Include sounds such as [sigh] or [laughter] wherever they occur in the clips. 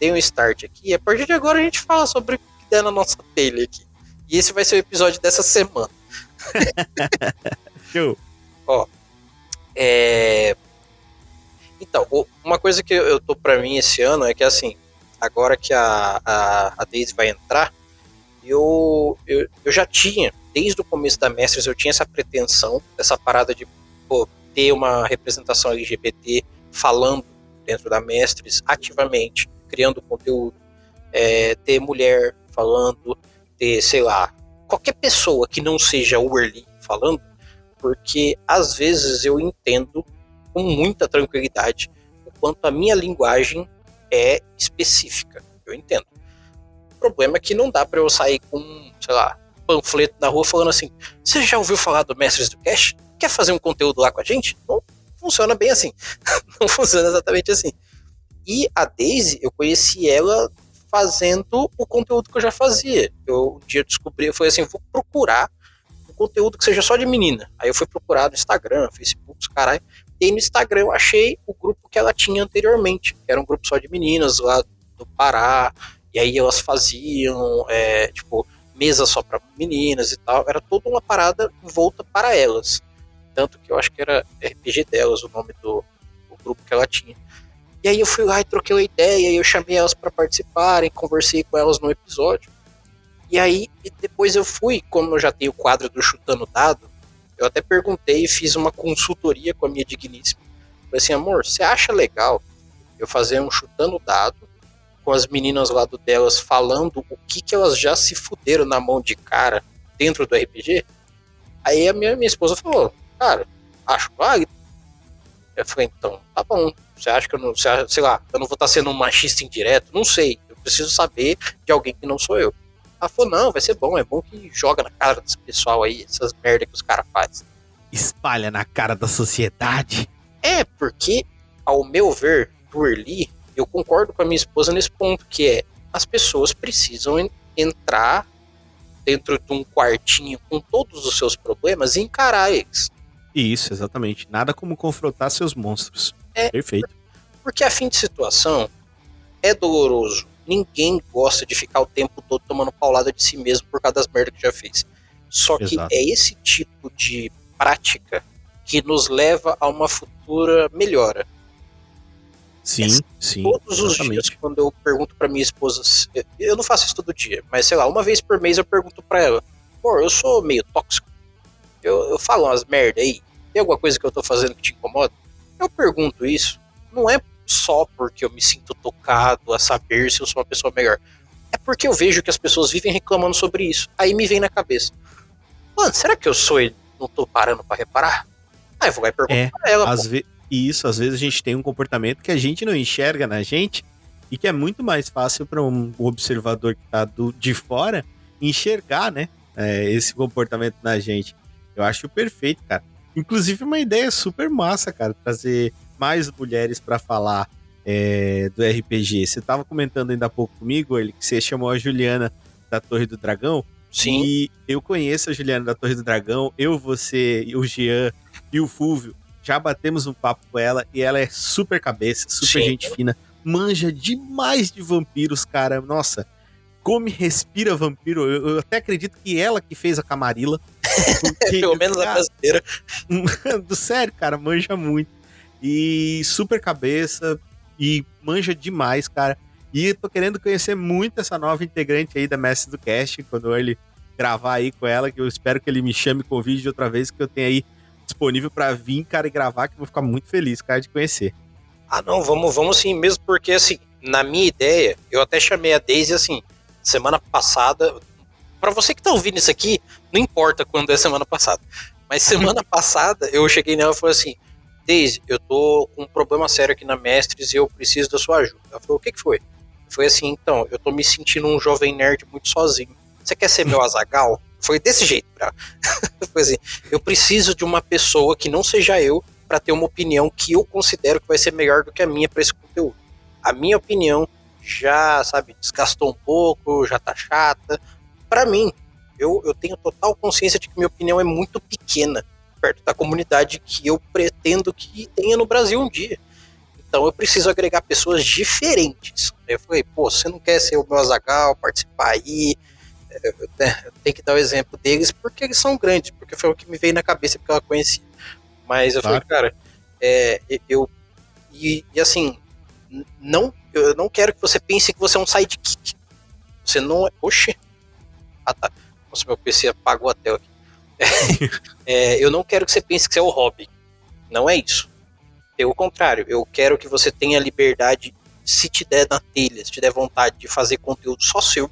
dei um start aqui. A partir de agora a gente fala sobre o que der na nossa telha aqui. E esse vai ser o episódio dessa semana. [laughs] Show. Ó, é... Então, uma coisa que eu tô para mim esse ano é que, assim, agora que a, a, a Daisy vai entrar, eu, eu, eu já tinha, desde o começo da Mestres, eu tinha essa pretensão, essa parada de pô, ter uma representação LGBT falando dentro da Mestres ativamente, criando conteúdo, é, ter mulher falando, ter, sei lá, qualquer pessoa que não seja o Early falando, porque às vezes eu entendo com muita tranquilidade o quanto a minha linguagem é específica. Eu entendo. O problema é que não dá para eu sair com, sei lá, panfleto na rua falando assim: você já ouviu falar do Mestres do Cash? Quer fazer um conteúdo lá com a gente? Não funciona bem assim. [laughs] não funciona exatamente assim. E a Daisy, eu conheci ela fazendo o conteúdo que eu já fazia. Eu um dia descobri, eu falei assim, vou procurar um conteúdo que seja só de menina. Aí eu fui procurar no Instagram, Facebook, os caralho. E no Instagram eu achei o grupo que ela tinha anteriormente, que era um grupo só de meninas lá do Pará. E aí elas faziam, é, tipo, mesa só para meninas e tal. Era toda uma parada volta para elas. Tanto que eu acho que era RPG delas o nome do, do grupo que ela tinha. E aí eu fui lá e troquei uma ideia, e eu chamei elas para participarem, conversei com elas no episódio. E aí depois eu fui, como eu já tenho o quadro do Chutando Dado, eu até perguntei e fiz uma consultoria com a minha digníssima. Falei assim, amor, você acha legal eu fazer um Chutando Dado com as meninas lá do delas falando o que, que elas já se fuderam na mão de cara dentro do RPG? Aí a minha, minha esposa falou, cara, acho válido. Eu falei, então, tá bom. Você acha que eu não, sei lá, eu não vou estar sendo um machista indireto? Não sei. Eu preciso saber de alguém que não sou eu. Ela falou, não, vai ser bom, é bom que joga na cara desse pessoal aí, essas merda que os caras fazem. Espalha na cara da sociedade. É, porque, ao meu ver, do Early, eu concordo com a minha esposa nesse ponto, que é as pessoas precisam en entrar dentro de um quartinho com todos os seus problemas e encarar eles. Isso, exatamente. Nada como confrontar seus monstros. É, Perfeito. Porque a fim de situação é doloroso. Ninguém gosta de ficar o tempo todo tomando paulada de si mesmo por causa das merdas que já fez. Só que Exato. é esse tipo de prática que nos leva a uma futura melhora. Sim, é, sim. Todos exatamente. os dias, quando eu pergunto para minha esposa, eu não faço isso todo dia, mas sei lá, uma vez por mês eu pergunto para ela: pô, eu sou meio tóxico. Eu, eu falo umas merda aí. Tem alguma coisa que eu tô fazendo que te incomoda? Eu pergunto isso, não é só porque eu me sinto tocado a saber se eu sou uma pessoa melhor. É porque eu vejo que as pessoas vivem reclamando sobre isso. Aí me vem na cabeça. Mano, será que eu sou e não tô parando para reparar? Aí eu vou lá e pergunto é, pra ela. Às ve e isso, às vezes a gente tem um comportamento que a gente não enxerga na gente e que é muito mais fácil para um observador que tá do, de fora enxergar, né? É, esse comportamento na gente. Eu acho perfeito, cara. Inclusive, uma ideia super massa, cara, trazer mais mulheres para falar é, do RPG. Você tava comentando ainda há pouco comigo, ele que você chamou a Juliana da Torre do Dragão. Sim. E eu conheço a Juliana da Torre do Dragão, eu, você, o Jean e o Fúvio já batemos um papo com ela e ela é super cabeça, super Sim. gente fina, manja demais de vampiros, cara. Nossa, come, respira vampiro. Eu, eu até acredito que ela que fez a Camarilla. [laughs] Pelo menos cara, a brasileira. [laughs] do sério, cara, manja muito. E super cabeça e manja demais, cara. E tô querendo conhecer muito essa nova integrante aí da Mestre do Cast, quando ele gravar aí com ela, que eu espero que ele me chame com vídeo outra vez, que eu tenho aí disponível para vir, cara, e gravar, que eu vou ficar muito feliz, cara, de conhecer. Ah, não, vamos, vamos sim, mesmo porque, assim, na minha ideia, eu até chamei a Daisy, assim, semana passada, para você que tá ouvindo isso aqui, não importa quando é semana passada, mas semana [laughs] passada eu cheguei nela e falei assim, Daisy, eu tô com um problema sério aqui na Mestres e eu preciso da sua ajuda. Ela falou, o que que foi? Foi assim, então, eu tô me sentindo um jovem nerd muito sozinho. Você quer ser meu [laughs] Azagal? Foi desse jeito. Pra... [laughs] Foi assim, eu preciso de uma pessoa que não seja eu para ter uma opinião que eu considero que vai ser melhor do que a minha para esse conteúdo. A minha opinião já, sabe, desgastou um pouco, já tá chata. Para mim, eu, eu tenho total consciência de que minha opinião é muito pequena perto da comunidade que eu pretendo que tenha no Brasil um dia. Então eu preciso agregar pessoas diferentes. Eu falei, pô, você não quer ser o meu Azagal, participar aí? É, tem que dar o exemplo deles porque eles são grandes, porque foi o que me veio na cabeça porque eu conheci. Mas eu claro. falei, cara, é, eu. E, e, assim, não, eu não quero que você pense que você é um sidekick. Você não é. Oxi! Ah tá. Nossa, meu PC apagou a tela aqui. [laughs] É, eu não quero que você pense que você é o hobby. Não é isso. Pelo contrário, eu quero que você tenha liberdade, se te der na telha, se te der vontade de fazer conteúdo só seu,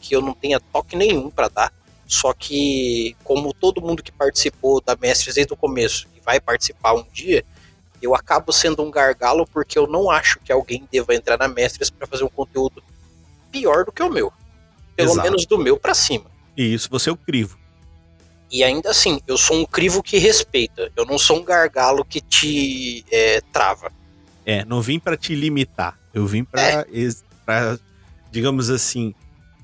que eu não tenha toque nenhum para dar. Só que, como todo mundo que participou da Mestres desde o começo e vai participar um dia, eu acabo sendo um gargalo porque eu não acho que alguém deva entrar na Mestres para fazer um conteúdo pior do que o meu. Pelo Exato. menos do meu para cima. E isso você é o crivo. E ainda assim, eu sou um crivo que respeita. Eu não sou um gargalo que te é, trava. É, não vim para te limitar. Eu vim para, é. digamos assim,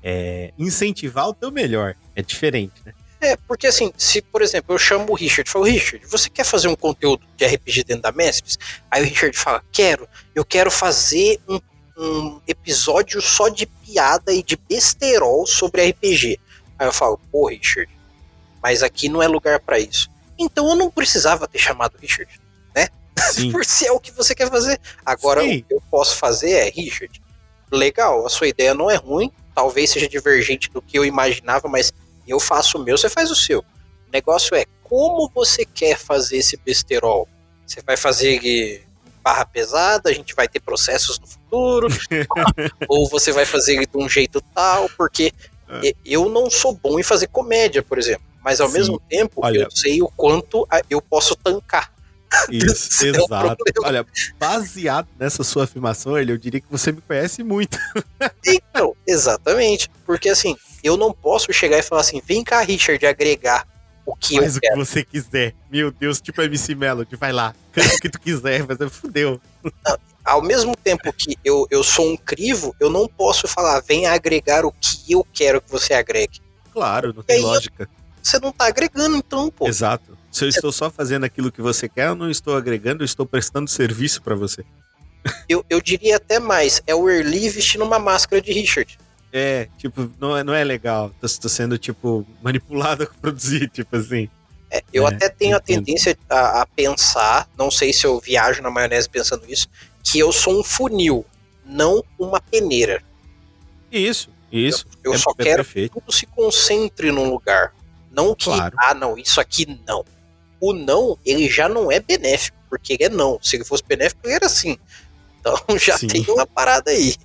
é, incentivar o teu melhor. É diferente, né? É, porque assim, se, por exemplo, eu chamo o Richard e falo, Richard, você quer fazer um conteúdo de RPG dentro da Mestres? Aí o Richard fala, quero, eu quero fazer um, um episódio só de piada e de besterol sobre RPG. Aí eu falo, pô, Richard, mas aqui não é lugar para isso. Então eu não precisava ter chamado Richard, né? [laughs] Por ser é o que você quer fazer. Agora Sim. o que eu posso fazer é, Richard, legal, a sua ideia não é ruim, talvez seja divergente do que eu imaginava, mas eu faço o meu, você faz o seu. O negócio é como você quer fazer esse besterol. Você vai fazer barra pesada, a gente vai ter processos no futuro, [laughs] ou você vai fazer de um jeito tal, porque é. eu não sou bom em fazer comédia, por exemplo mas ao Sim. mesmo tempo Olha, eu sei o quanto eu posso tancar. [laughs] Isso, exato. É Olha, baseado nessa sua afirmação, ele, eu diria que você me conhece muito. então, exatamente. Porque assim, eu não posso chegar e falar assim, vem cá, Richard, agregar o que Faz eu o que você quiser. Meu Deus, tipo MC Melody, vai lá, canta o que tu quiser, mas fudeu. Não, ao mesmo tempo que eu, eu sou um crivo, eu não posso falar, vem agregar o que eu quero que você agregue. Claro, não tem lógica. Você não tá agregando, então, pô. Exato. Se eu estou só fazendo aquilo que você quer, eu não estou agregando, eu estou prestando serviço para você. Eu, eu diria até mais, é o Early vestindo uma máscara de Richard. É, tipo, não é, não é legal. Tô, tô sendo, tipo, manipulado [laughs] a produzir, tipo assim. É, eu é, até tenho entendo. a tendência a, a, pensar, não sei se eu viajo na maionese pensando isso, que eu sou um funil, não uma peneira. Isso, isso. Eu, eu é, só quero perfeito. que tudo se concentre num lugar. Não que, claro. ah, não, isso aqui não. O não, ele já não é benéfico, porque ele é não. Se ele fosse benéfico, ele era sim. Então [laughs] já Sim. tem uma parada aí.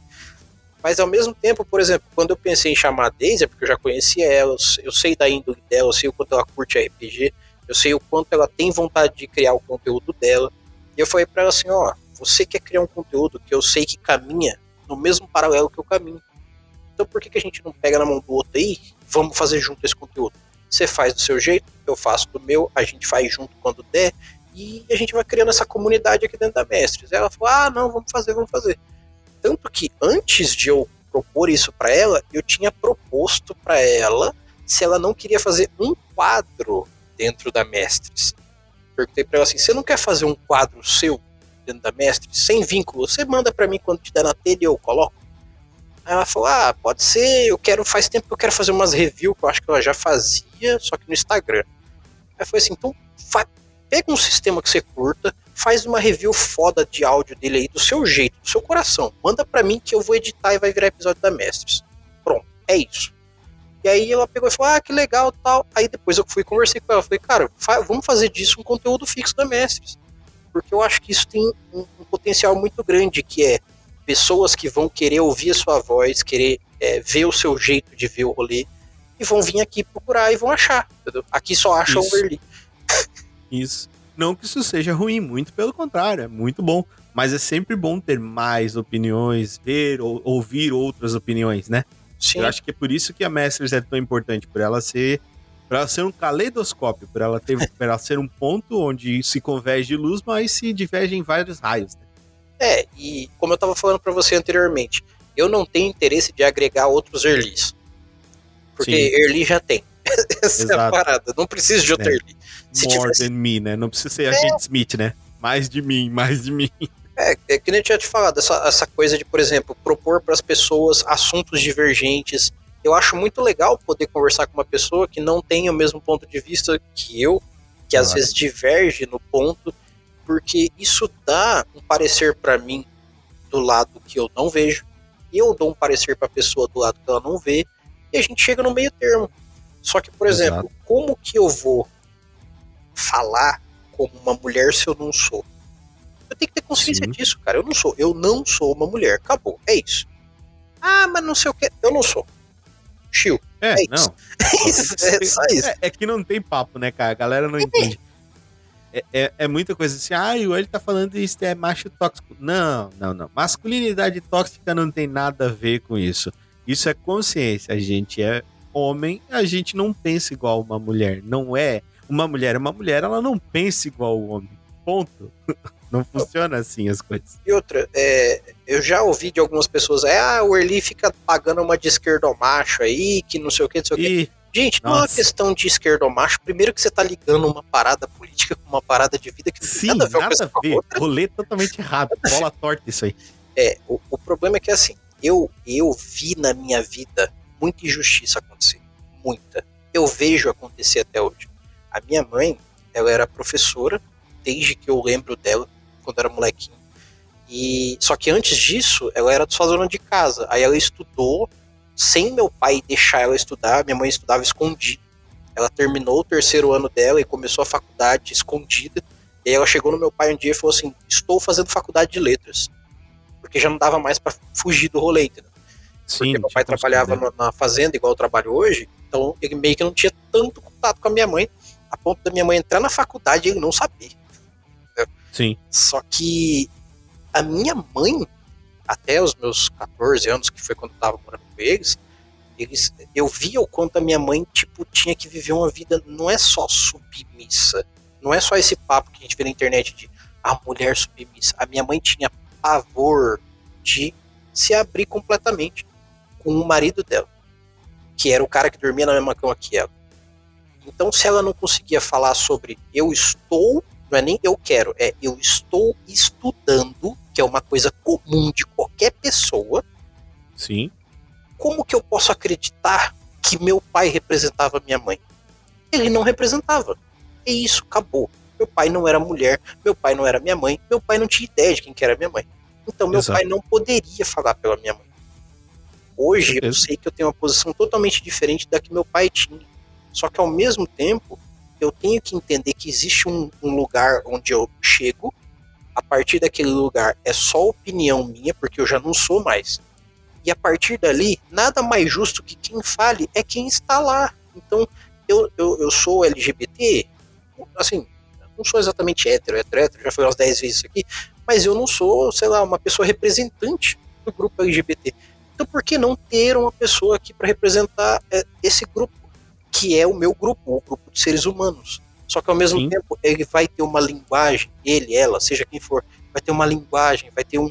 Mas ao mesmo tempo, por exemplo, quando eu pensei em chamar a Daisy, é porque eu já conhecia ela, eu sei da índole dela, eu sei o quanto ela curte RPG, eu sei o quanto ela tem vontade de criar o conteúdo dela. E eu falei para ela assim, ó, você quer criar um conteúdo que eu sei que caminha no mesmo paralelo que eu caminho. Então por que, que a gente não pega na mão do outro aí? Vamos fazer junto esse conteúdo. Você faz do seu jeito, eu faço do meu, a gente faz junto quando der, e a gente vai criando essa comunidade aqui dentro da Mestres. Ela falou: ah, não, vamos fazer, vamos fazer. Tanto que antes de eu propor isso para ela, eu tinha proposto para ela se ela não queria fazer um quadro dentro da Mestres. Perguntei para ela assim: você não quer fazer um quadro seu dentro da Mestres, sem vínculo? Você manda para mim quando te der na telha e eu coloco? Aí ela falou: Ah, pode ser, eu quero, faz tempo que eu quero fazer umas reviews que eu acho que ela já fazia, só que no Instagram. Aí foi assim: então pega um sistema que você curta, faz uma review foda de áudio dele aí, do seu jeito, do seu coração. Manda para mim que eu vou editar e vai virar episódio da Mestres. Pronto, é isso. E aí ela pegou e falou: Ah, que legal tal. Aí depois eu fui conversei com ela. Falei, cara, vamos fazer disso um conteúdo fixo da Mestres. Porque eu acho que isso tem um, um potencial muito grande, que é pessoas que vão querer ouvir a sua voz, querer é, ver o seu jeito de ver o rolê, e vão vir aqui procurar e vão achar. Entendeu? Aqui só acham o Berlim. Isso. Não que isso seja ruim, muito pelo contrário, é muito bom. Mas é sempre bom ter mais opiniões, ver ou ouvir outras opiniões, né? Sim. Eu acho que é por isso que a Masters é tão importante, por ela ser para ela ser um caleidoscópio, por ela ter, para ela ser um ponto onde se converge luz, mas se diverge em vários raios. Né? É, e como eu estava falando para você anteriormente, eu não tenho interesse de agregar outros Earlys. Porque Sim. Early já tem. [laughs] Essa Exato. é a parada. Não preciso de outro é. Se More tivesse... than me, né? Não precisa ser é. agente Smith, né? Mais de mim, mais de mim. É, é que nem eu tinha te falado, essa, essa coisa de, por exemplo, propor para as pessoas assuntos divergentes. Eu acho muito legal poder conversar com uma pessoa que não tem o mesmo ponto de vista que eu, que às vezes diverge no ponto, porque isso dá um parecer para mim do lado que eu não vejo, eu dou um parecer para a pessoa do lado que ela não vê, e a gente chega no meio termo. Só que, por exemplo, Exato. como que eu vou falar como uma mulher se eu não sou? Eu tenho que ter consciência Sim. disso, cara. Eu não sou. Eu não sou uma mulher. Acabou. É isso. Ah, mas não sei o que. Eu não sou. Chill. É, é não. [laughs] é só isso. É, é, que não tem papo, né, cara? A galera não entende. É, é, é, muita coisa assim, ah, o ele tá falando isso é macho tóxico. Não, não, não. Masculinidade tóxica não tem nada a ver com isso. Isso é consciência. A gente é homem, a gente não pensa igual uma mulher. Não é. Uma mulher é uma mulher, ela não pensa igual o homem. Ponto. [laughs] Não funciona assim as coisas. E outra, é, eu já ouvi de algumas pessoas, é, ah, o Erli fica pagando uma de esquerdomacho aí, que não sei o que, não sei o que. Gente, não é uma questão de esquerdomacho. Primeiro que você tá ligando uma parada política com uma parada de vida que não Sim, tem nada a ver nada com a ver. Rolê totalmente errado. Bola torta isso aí. É, o, o problema é que assim, eu, eu vi na minha vida muita injustiça acontecer. Muita. Eu vejo acontecer até hoje. A minha mãe, ela era professora, desde que eu lembro dela quando era molequinho. E só que antes disso, ela era só dona de casa. Aí ela estudou sem meu pai deixar ela estudar. Minha mãe estudava escondida. Ela terminou o terceiro ano dela e começou a faculdade escondida. E ela chegou no meu pai um dia e falou assim: "Estou fazendo faculdade de letras". Porque já não dava mais para fugir do rolê, entendeu? Sim, Porque meu pai trabalhava na, na fazenda igual eu trabalho hoje, então ele meio que não tinha tanto contato com a minha mãe, a ponto da minha mãe entrar na faculdade e ele não saber. Sim. Só que a minha mãe, até os meus 14 anos, que foi quando eu tava morando com eles, eles, eu via o quanto a minha mãe, tipo, tinha que viver uma vida, não é só submissa, não é só esse papo que a gente vê na internet de a mulher submissa. A minha mãe tinha pavor de se abrir completamente com o marido dela, que era o cara que dormia na mesma cama que ela. Então, se ela não conseguia falar sobre eu estou não é nem eu quero, é eu estou estudando, que é uma coisa comum de qualquer pessoa. Sim. Como que eu posso acreditar que meu pai representava minha mãe? Ele não representava. E isso acabou. Meu pai não era mulher, meu pai não era minha mãe, meu pai não tinha ideia de quem que era minha mãe. Então meu Exato. pai não poderia falar pela minha mãe. Hoje eu sei que eu tenho uma posição totalmente diferente da que meu pai tinha. Só que ao mesmo tempo, eu tenho que entender que existe um, um, lugar onde eu chego, a partir daquele lugar é só opinião minha, porque eu já não sou mais. E a partir dali, nada mais justo que quem fale é quem está lá. Então, eu, eu, eu sou LGBT, assim, não sou exatamente hétero, hétero, hétero, já foi umas 10 vezes isso aqui, mas eu não sou, sei lá, uma pessoa representante do grupo LGBT. Então, por que não ter uma pessoa aqui para representar é, esse grupo? que é o meu grupo, o grupo de seres humanos. Só que ao mesmo Sim. tempo ele vai ter uma linguagem, ele, ela, seja quem for, vai ter uma linguagem, vai ter um,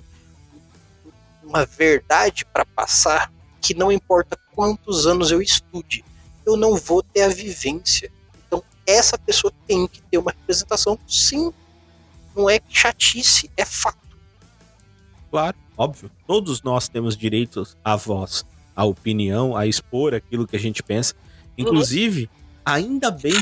uma verdade para passar que não importa quantos anos eu estude, eu não vou ter a vivência. Então essa pessoa tem que ter uma representação, sim. Não é chatice, é fato. Claro, óbvio. Todos nós temos direitos à voz, à opinião, a expor aquilo que a gente pensa. Inclusive, ainda bem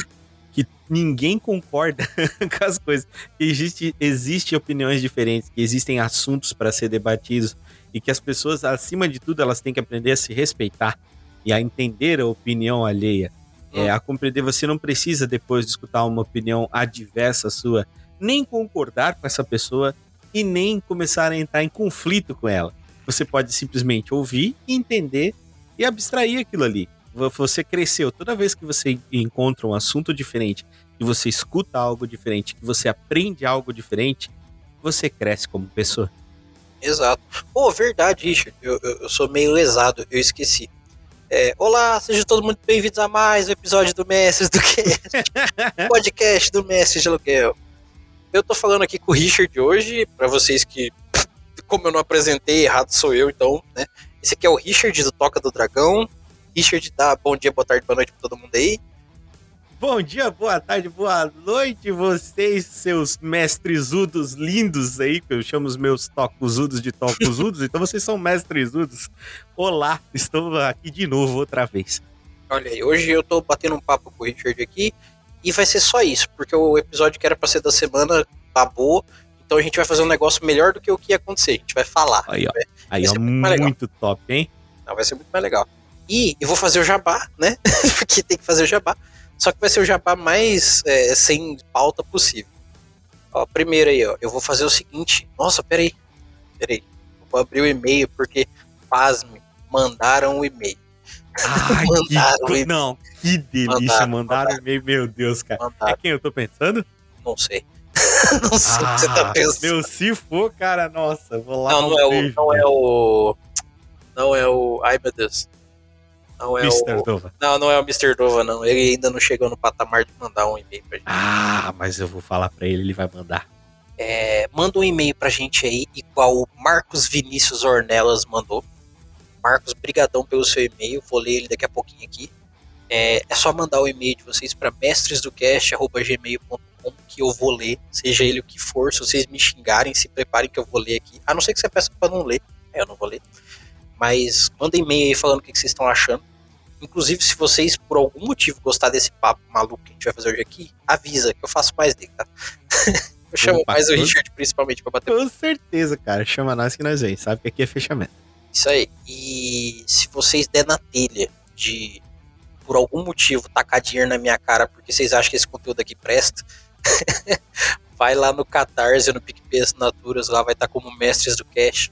que ninguém concorda [laughs] com as coisas. Que existe, existe opiniões diferentes, que existem assuntos para ser debatidos e que as pessoas, acima de tudo, elas têm que aprender a se respeitar e a entender a opinião alheia. É, a compreender, você não precisa depois de escutar uma opinião adversa sua, nem concordar com essa pessoa e nem começar a entrar em conflito com ela. Você pode simplesmente ouvir, entender e abstrair aquilo ali você cresceu. Toda vez que você encontra um assunto diferente, que você escuta algo diferente, que você aprende algo diferente, você cresce como pessoa. Exato. Pô, oh, verdade, Richard. Eu, eu, eu, sou meio lesado, eu esqueci. É, olá, sejam todos muito bem-vindos a mais um episódio do Mestres do Cast, [laughs] podcast do Mestre de Aluguel. Eu tô falando aqui com o Richard hoje, para vocês que, como eu não apresentei, errado sou eu, então, né? Esse aqui é o Richard do Toca do Dragão, Richard, dá bom dia, boa tarde, boa noite pra todo mundo aí. Bom dia, boa tarde, boa noite, vocês, seus mestresudos lindos aí, que eu chamo os meus tocuzudos de tocuzudos, [laughs] então vocês são mestresudos. Olá, estou aqui de novo outra vez. Olha aí, hoje eu tô batendo um papo com o Richard aqui e vai ser só isso, porque o episódio que era pra ser da semana acabou, então a gente vai fazer um negócio melhor do que o que ia acontecer, a gente vai falar. Aí, ó, vai, aí, ó muito, muito top, hein? Não, vai ser muito mais legal. E eu vou fazer o jabá, né? [laughs] porque tem que fazer o jabá. Só que vai ser o jabá mais é, sem pauta possível. Ó, primeiro aí, ó, eu vou fazer o seguinte. Nossa, peraí. Peraí. vou abrir o e-mail porque, pasme, mandaram o e-mail. Ai, mandaram que, não, que delícia, mandaram, o e-mail, meu Deus, cara. É mandaram. É quem eu tô pensando? Não sei. [laughs] não sei ah, o que você tá ah, pensando. Meu, se for, cara, nossa, vou lá. Não, não é, o, não é o. Não é o. Ai, meu Deus. Não é Mr. o. Dova. Não, não é o Mr. Dova, não. Ele ainda não chegou no patamar de mandar um e-mail pra gente. Ah, mas eu vou falar pra ele, ele vai mandar. É, manda um e-mail pra gente aí, igual o Marcos Vinícius Ornelas mandou. Marcos, brigadão pelo seu e-mail, vou ler ele daqui a pouquinho aqui. É, é só mandar o e-mail de vocês para mestresdocast.gmail.com que eu vou ler, seja ele o que for, se vocês me xingarem, se preparem que eu vou ler aqui. A não ser que você peça para não ler, é, eu não vou ler. Mas manda e-mail aí falando o que vocês estão achando. Inclusive, se vocês, por algum motivo, gostar desse papo maluco que a gente vai fazer hoje aqui, avisa que eu faço mais dele, tá? [laughs] eu chamo Opa, mais o Richard, principalmente, pra bater. Com certeza, cara. Chama nós que nós vem, sabe que aqui é fechamento. Isso aí. E se vocês der na telha de, por algum motivo, tacar dinheiro na minha cara porque vocês acham que esse conteúdo aqui presta, [laughs] vai lá no Catarse, no PicPay Assinaturas, lá vai estar como mestres do cash.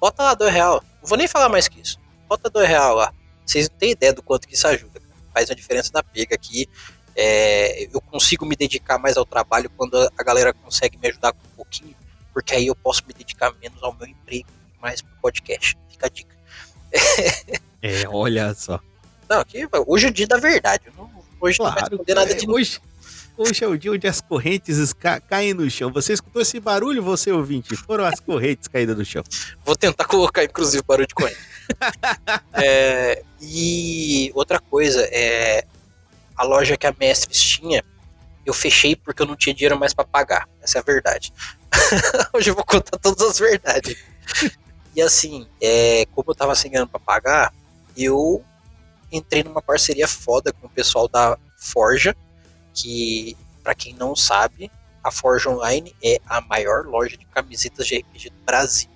Bota lá dois real. Não vou nem falar mais que isso. Bota dois real lá. Vocês não têm ideia do quanto que isso ajuda. Faz uma diferença na pega aqui. É, eu consigo me dedicar mais ao trabalho quando a galera consegue me ajudar com um pouquinho, porque aí eu posso me dedicar menos ao meu emprego mais pro podcast. Fica a dica. [laughs] é, olha só. Não, aqui, hoje é o dia da verdade. Não, hoje claro, não vai esconder nada de hoje. Hoje é o dia onde as correntes ca caem no chão. Você escutou esse barulho, você ouvinte? Foram as correntes caídas no chão. Vou tentar colocar, inclusive, barulho de corrente. [laughs] é, e outra coisa, é a loja que a Mestres tinha, eu fechei porque eu não tinha dinheiro mais para pagar. Essa é a verdade. [laughs] Hoje eu vou contar todas as verdades. E assim, é, como eu tava sem grana pra pagar, eu entrei numa parceria foda com o pessoal da Forja, que, para quem não sabe, a Forja Online é a maior loja de camisetas de RPG do Brasil.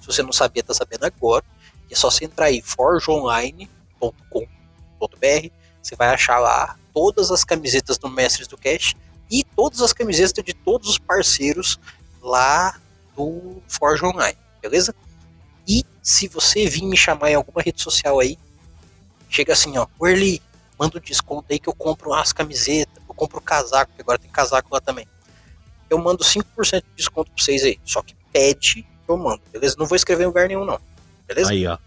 Se você não sabia, tá sabendo agora. E é só você entrar aí, forjaonline.com.br, você vai achar lá todas as camisetas do Mestres do Cash e todas as camisetas de todos os parceiros lá do Forja Online, beleza? E se você vir me chamar em alguma rede social aí, chega assim, ó, Early, manda um desconto aí que eu compro as camisetas, eu compro o casaco, que agora tem casaco lá também. Eu mando 5% de desconto pra vocês aí. Só que pede que eu mando, beleza? Não vou escrever em lugar nenhum, não. Beleza? Aí, ó.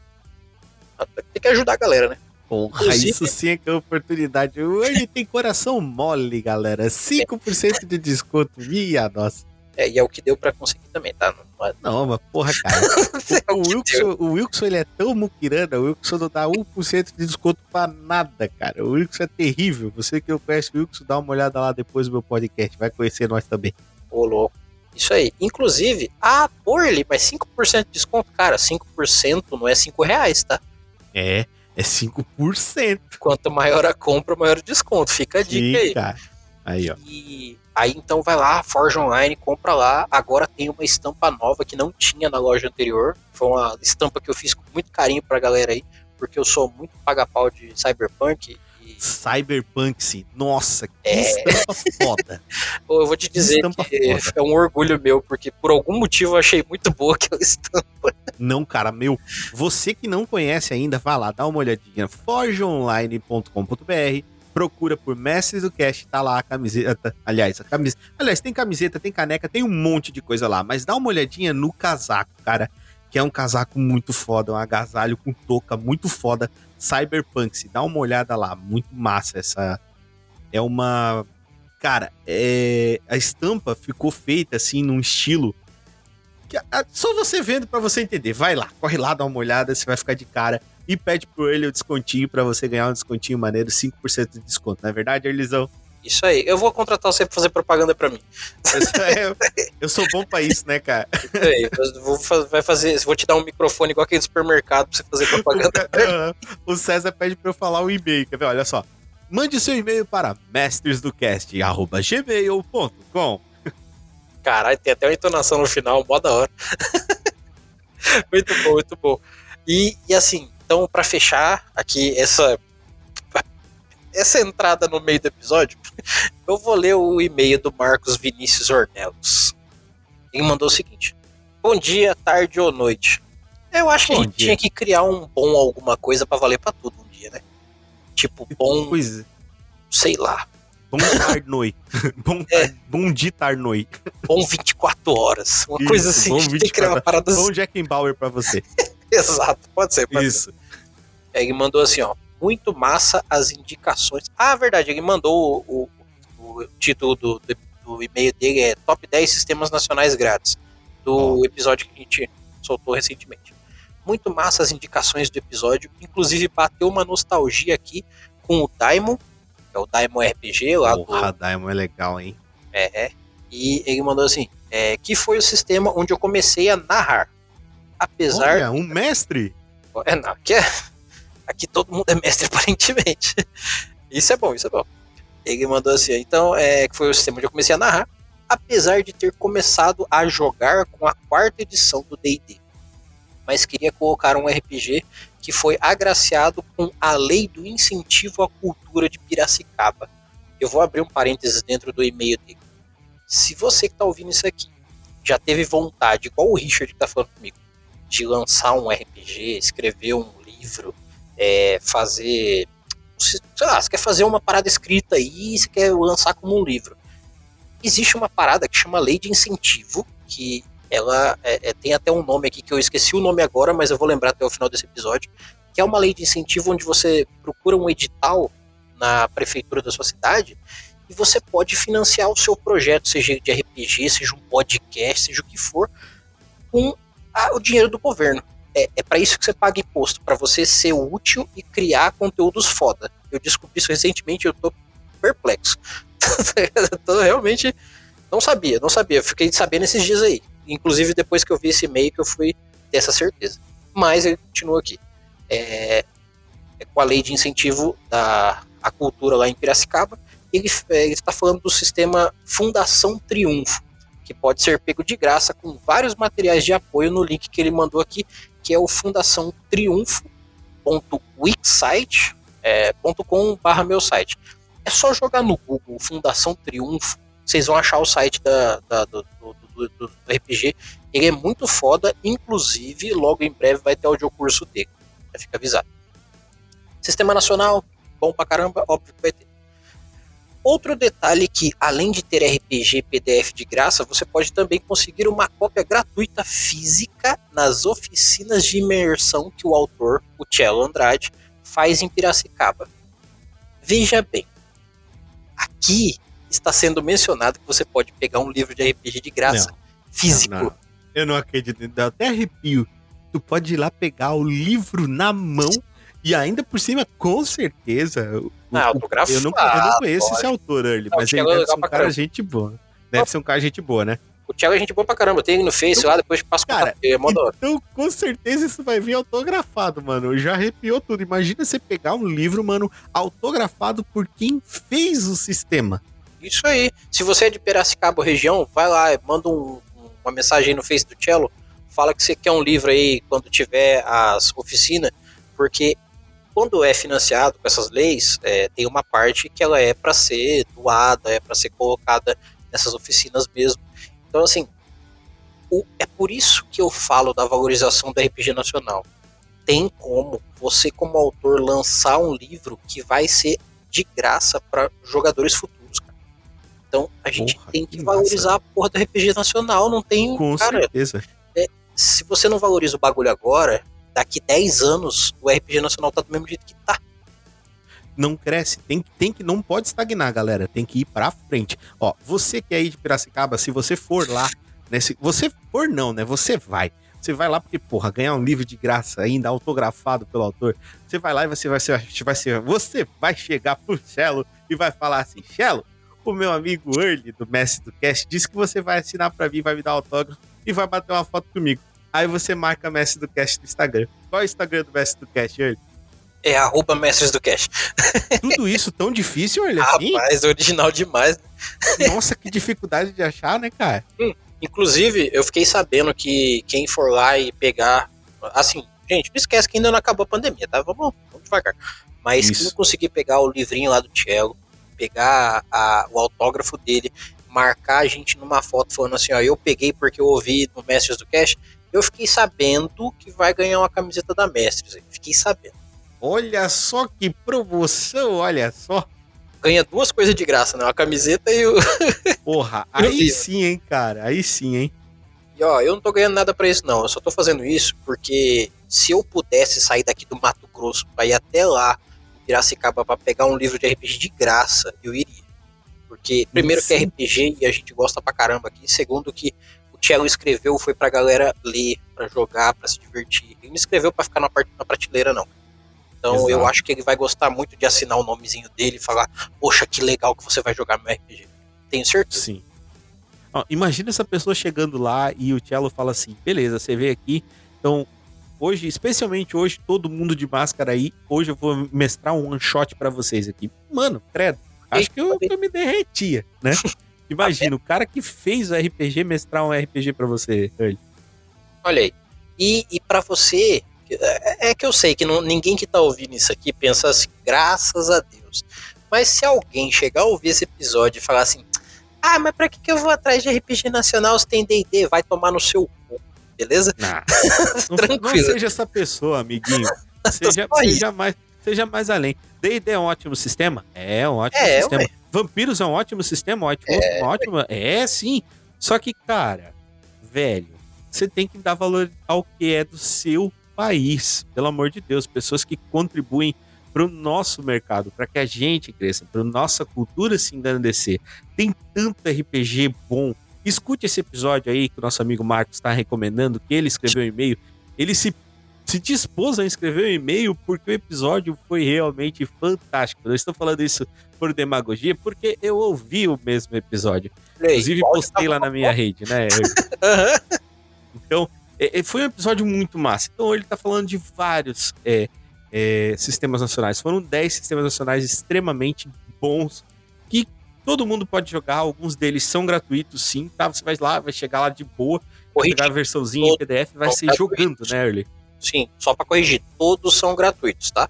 Tem que ajudar a galera, né? Porra, Inclusive, isso sim é que é oportunidade. Ele tem coração mole, galera. [laughs] 5% de desconto. Minha nossa. É, e é o que deu para conseguir também, tá? Não, é... não mas porra, cara. [laughs] o, o, Wilson, o, Wilson, ele é tão muquirana, o Wilson não dá 1% de desconto pra nada, cara. O Wilson é terrível. Você que não conhece o Wilson, dá uma olhada lá depois do meu podcast. Vai conhecer nós também. Ô, louco. Isso aí. Inclusive, ah, ele, mas 5% de desconto, cara, 5% não é 5 reais, tá? É, é 5%. Quanto maior a compra, maior o desconto. Fica a dica Sim, aí. Cara. Aí, ó. E Aí então vai lá, Forge Online, compra lá. Agora tem uma estampa nova que não tinha na loja anterior. Foi uma estampa que eu fiz com muito carinho pra galera aí, porque eu sou muito paga-pau de Cyberpunk. E... Cyberpunk, sim. Nossa, que é... estampa foda. [laughs] eu vou te dizer que, que é um orgulho meu, porque por algum motivo eu achei muito boa aquela [laughs] estampa. Não, cara, meu. Você que não conhece ainda, vá lá, dá uma olhadinha. forgeonline.com.br procura por Mestres do Cast, tá lá a camiseta. Aliás, a camiseta. Aliás, tem camiseta, tem caneca, tem um monte de coisa lá. Mas dá uma olhadinha no casaco, cara. Que é um casaco muito foda, um agasalho com touca muito foda. Cyberpunk, se dá uma olhada lá, muito massa essa. É uma. Cara, é... a estampa ficou feita assim num estilo só você vendo para você entender. Vai lá, corre lá, dá uma olhada, você vai ficar de cara e pede pro ele o descontinho para você ganhar um descontinho maneiro, 5% de desconto. Não é verdade, Erlisão? Isso aí. Eu vou contratar você pra fazer propaganda pra mim. É, eu sou bom pra isso, né, cara? Isso aí. Vou, vai fazer, vou te dar um microfone igual aquele supermercado pra você fazer propaganda. [laughs] o César pede pra eu falar o e-mail. Quer ver? Olha só. Mande seu e-mail para mestresdocast.gmail.com Caralho, tem até uma entonação no final, mó da hora. [laughs] muito bom, muito bom. E, e assim, então, para fechar aqui essa essa entrada no meio do episódio, [laughs] eu vou ler o e-mail do Marcos Vinícius Ornelos. Ele mandou o seguinte: Bom dia, tarde ou noite. Eu acho que bom a gente dia. tinha que criar um bom alguma coisa para valer para tudo um dia, né? Tipo, bom. Coisa. Sei lá. Bom tarnoi. [laughs] bom, é. bom dia tarnoi. Bom 24 horas. Uma Isso, coisa assim. Bom a gente tem que criar uma parada assim. Bom Jack Bauer pra você. [laughs] Exato, pode ser. Pode Isso. Ser. Ele mandou assim, ó muito massa as indicações. Ah, verdade, ele mandou o, o, o título do, do, do, e-mail dele é Top 10 Sistemas Nacionais Grátis, do oh. episódio que a gente soltou recentemente. Muito massa as indicações do episódio, inclusive bateu uma nostalgia aqui com o Daimon, que é o Daimon RPG lá Porra, do... Daimon é legal, hein? É, é. E ele mandou assim, é, que foi o sistema onde eu comecei a narrar. Apesar... Olha, um mestre? É, não, que é... Aqui todo mundo é mestre, [laughs] aparentemente. Isso é bom, isso é bom. Ele mandou assim, então, é, que foi o sistema onde eu comecei a narrar, apesar de ter começado a jogar com a quarta edição do D&D. Mas queria colocar um RPG que foi agraciado com a lei do incentivo à cultura de Piracicaba. Eu vou abrir um parênteses dentro do e-mail dele. Se você que está ouvindo isso aqui já teve vontade, igual o Richard que está falando comigo, de lançar um RPG, escrever um livro, é, fazer. Sei lá, você quer fazer uma parada escrita aí, você quer lançar como um livro. Existe uma parada que chama Lei de Incentivo, que ela é, é, tem até um nome aqui que eu esqueci o nome agora, mas eu vou lembrar até o final desse episódio, que é uma lei de incentivo onde você procura um edital na prefeitura da sua cidade e você pode financiar o seu projeto, seja de RPG, seja um podcast, seja o que for, com a, o dinheiro do governo é, é para isso que você paga imposto, para você ser útil e criar conteúdos foda. Eu descobri isso recentemente, eu tô perplexo. [laughs] tô realmente não sabia, não sabia. Fiquei sabendo esses dias aí. Inclusive depois que eu vi esse e-mail que eu fui ter essa certeza. Mas ele continua aqui. É, é com a lei de incentivo da a cultura lá em Piracicaba, ele, é, ele está falando do sistema Fundação Triunfo, que pode ser pego de graça com vários materiais de apoio no link que ele mandou aqui, que é o Fundação Triunfo.wixsite.com.br é, meu site. É só jogar no Google Fundação Triunfo, vocês vão achar o site da, da do, do, do, do, RPG. Ele é muito foda, inclusive logo em breve vai ter audiocurso dele. Já fica avisado. Sistema Nacional, bom pra caramba, óbvio que vai ter. Outro detalhe que, além de ter RPG PDF de graça, você pode também conseguir uma cópia gratuita física nas oficinas de imersão que o autor, o Cello Andrade, faz em Piracicaba. Veja bem, aqui está sendo mencionado que você pode pegar um livro de RPG de graça, não, físico. Não, não. Eu não acredito, dá até arrepio. Tu pode ir lá pegar o livro na mão e ainda por cima, com certeza. Ah, autografado. Eu não, eu não conheço esse autor, ele, mas ele deve ser um cara caramba. gente boa. Deve ser um cara gente boa, né? O Thiago é gente boa pra caramba. Tem no Face então, lá, depois passa cara, é Então, com certeza isso vai vir autografado, mano. Já arrepiou tudo. Imagina você pegar um livro, mano, autografado por quem fez o sistema. Isso aí. Se você é de Piracicaba região, vai lá, manda um, uma mensagem no Face do Cello, fala que você quer um livro aí quando tiver as oficinas, porque quando é financiado com essas leis, é, tem uma parte que ela é para ser doada, é para ser colocada nessas oficinas mesmo. Então, assim, o, é por isso que eu falo da valorização do RPG nacional. Tem como você, como autor, lançar um livro que vai ser de graça para jogadores futuros. Cara. Então, a gente porra, tem que, que valorizar a porra do RPG nacional. Não tem. Com cara, certeza. É, se você não valoriza o bagulho agora, daqui 10 anos o RPG nacional tá do mesmo jeito que tá. Não cresce, tem, tem que não pode estagnar, galera, tem que ir para frente. Ó, você que é aí de Piracicaba, se você for lá, né, se você for não, né, você vai. Você vai lá porque, porra, ganhar um livro de graça ainda autografado pelo autor. Você vai lá e você vai ser, vai ser, você vai chegar pro Cello e vai falar assim: Shelo, o meu amigo Early, do Mestre do Cast, disse que você vai assinar pra mim, vai me dar autógrafo e vai bater uma foto comigo. Aí você marca Mestre do Cast no Instagram. Qual é o Instagram do Mestre do Cast, Early? É arroba mestres do cash. [laughs] Tudo isso tão difícil, olha assim? Rapaz, original demais. Nossa, que dificuldade de achar, né, cara? Hum, inclusive, eu fiquei sabendo que quem for lá e pegar. Assim, gente, não esquece que ainda não acabou a pandemia, tá? Vamos, vamos devagar. Mas Isso. quem não conseguir pegar o livrinho lá do Cello, pegar a- o autógrafo dele, marcar a gente numa foto falando assim, ó, eu peguei porque eu ouvi no Mestres do Cash, eu fiquei sabendo que vai ganhar uma camiseta da Mestres. hein? Fiquei sabendo. Olha só que promoção, olha só. Ganha duas coisas de graça, né? Uma camiseta e o. [laughs] Porra, aí sim, hein, cara. Aí sim, hein. E ó, eu não tô ganhando nada pra isso, não. Eu só tô fazendo isso porque se eu pudesse sair daqui do Mato Grosso pra ir até lá, Piracicaba, pra pegar um livro de RPG de graça, eu iria. Porque, primeiro, que é Sim. RPG e a gente gosta pra caramba aqui. Segundo, que o Cello escreveu foi pra galera ler, pra jogar, pra se divertir. Ele não escreveu pra ficar na, parte, na prateleira, não. Então Exato. eu acho que ele vai gostar muito de assinar o nomezinho dele e falar: Poxa, que legal que você vai jogar meu RPG. Tenho certeza. Sim. Ó, imagina essa pessoa chegando lá e o Cello fala assim: beleza, você veio aqui, então hoje, especialmente hoje, todo mundo de máscara aí, hoje eu vou mestrar um one shot pra vocês aqui. Mano, credo, acho que eu, eu me derretia, né? [laughs] Imagina, o cara que fez o RPG mestrar um RPG pra você, Early. Olha aí. E, e para você, é, é que eu sei que não- ninguém que tá ouvindo isso aqui pensa assim, graças a Deus. Mas se alguém chegar a ouvir esse episódio e falar assim, ah, mas pra que, que eu vou atrás de RPG nacional se tem D&D? Vai tomar no seu cu, beleza? Nah. [laughs] Não, Tranquilo. não seja essa pessoa, amiguinho. [laughs] Seja, seja, mais, seja mais além. D&D é um ótimo sistema? É um ótimo É, sistema. ué. Vampiros é um ótimo sistema? Ótimo, é, ótimo. É, sim. Só que, cara, velho, você tem que dar valor ao que é do seu país. Pelo amor de Deus. Pessoas que contribuem para o nosso mercado, para que a gente cresça, para nossa cultura se engrandecer. Tem tanto RPG bom. Escute esse episódio aí que o nosso amigo Marcos está recomendando, que ele escreveu um e-mail. Ele se, se dispôs a escrever um e-mail porque o episódio foi realmente fantástico. Eu estou falando isso por demagogia porque eu ouvi o mesmo episódio. Aí, Inclusive, postei lá na minha rede, né? [laughs] Aham. então, é, foi um episódio muito massa. Então, ele tá falando de vários é, é, sistemas nacionais. Foram 10 sistemas nacionais extremamente bons que todo mundo pode jogar. Alguns deles são gratuitos, sim. Tá? Você vai lá, vai chegar lá de boa, pegar a versãozinha em PDF vai ser jogando, né, Early? Sim, só pra corrigir, todos são gratuitos, tá?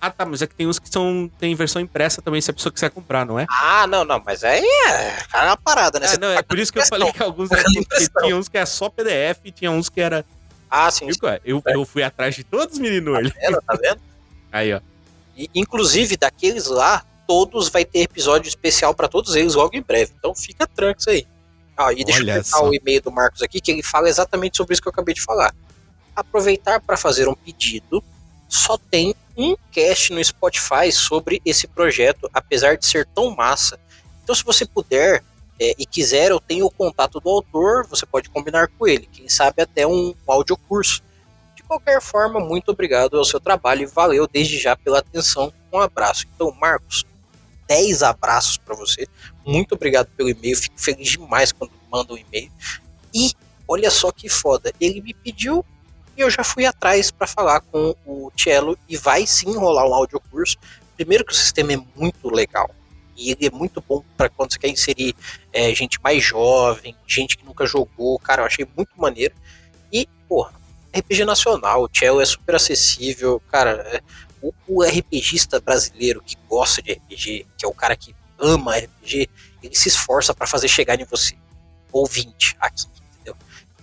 Ah, tá, mas é que tem uns que são tem versão impressa também, se a pessoa quiser comprar, não é? Ah, não, não, mas aí é, é uma parada, né? É, Você não, tá é por isso que eu falei que alguns impressão. tinha uns que é só PDF e tinha uns que era. Ah, sim, sim, Viu, cara? Eu, eu fui atrás de todos, menino. Early. tá vendo, tá vendo? [laughs] Aí, ó. E, inclusive, daqueles lá, todos vai ter episódio especial pra todos eles logo em breve. Então fica tranquilo aí. Ah, e deixa Olha eu pegar o e-mail do Marcos aqui, que ele fala exatamente sobre isso que eu acabei de falar. Aproveitar para fazer um pedido. Só tem um cast no Spotify sobre esse projeto, apesar de ser tão massa. Então, se você puder é, e quiser, eu tenho o contato do autor, você pode combinar com ele. Quem sabe até um, um audiocurso. De qualquer forma, muito obrigado ao seu trabalho e valeu desde já pela atenção. Um abraço. Então, Marcos, 10 abraços para você. Muito obrigado pelo e-mail. Fico feliz demais quando manda um e-mail. E olha só que foda. Ele me pediu e eu já fui atrás para falar com o Cello e vai sim rolar um audiocurso. Primeiro que o sistema é muito legal. E ele é muito bom para quando você quer inserir é, gente mais jovem, gente que nunca jogou. Cara, eu achei muito maneiro. E, porra, RPG nacional, o Cello é super acessível. Cara, é, o, o RPGista brasileiro que gosta de RPG, que é o cara que ama RPG, ele se esforça para fazer chegar em você. Ouvinte aqui, entendeu?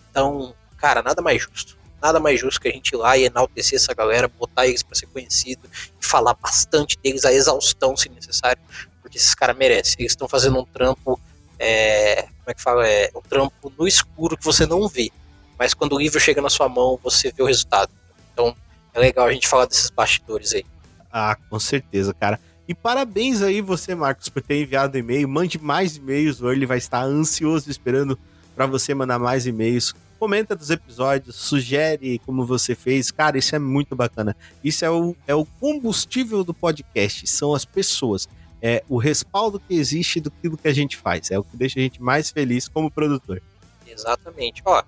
Então, cara, nada mais justo. Nada mais justo que a gente ir lá e enaltecer essa galera, botar eles para ser conhecido e falar bastante deles a exaustão, se necessário, porque esses caras merecem. Eles estão fazendo um trampo, é, como é que fala? É, um trampo no escuro que você não vê. Mas quando o livro chega na sua mão, você vê o resultado. Então, é legal a gente falar desses bastidores aí. Ah, com certeza, cara. E parabéns aí você, Marcos, por ter enviado e-mail. Mande mais e-mails, o Early vai estar ansioso esperando para você mandar mais e-mails. Comenta dos episódios, sugere como você fez. Cara, isso é muito bacana. Isso é o, é o combustível do podcast, são as pessoas. é o respaldo que existe do que a gente faz. É o que deixa a gente mais feliz como produtor. Exatamente. Ó,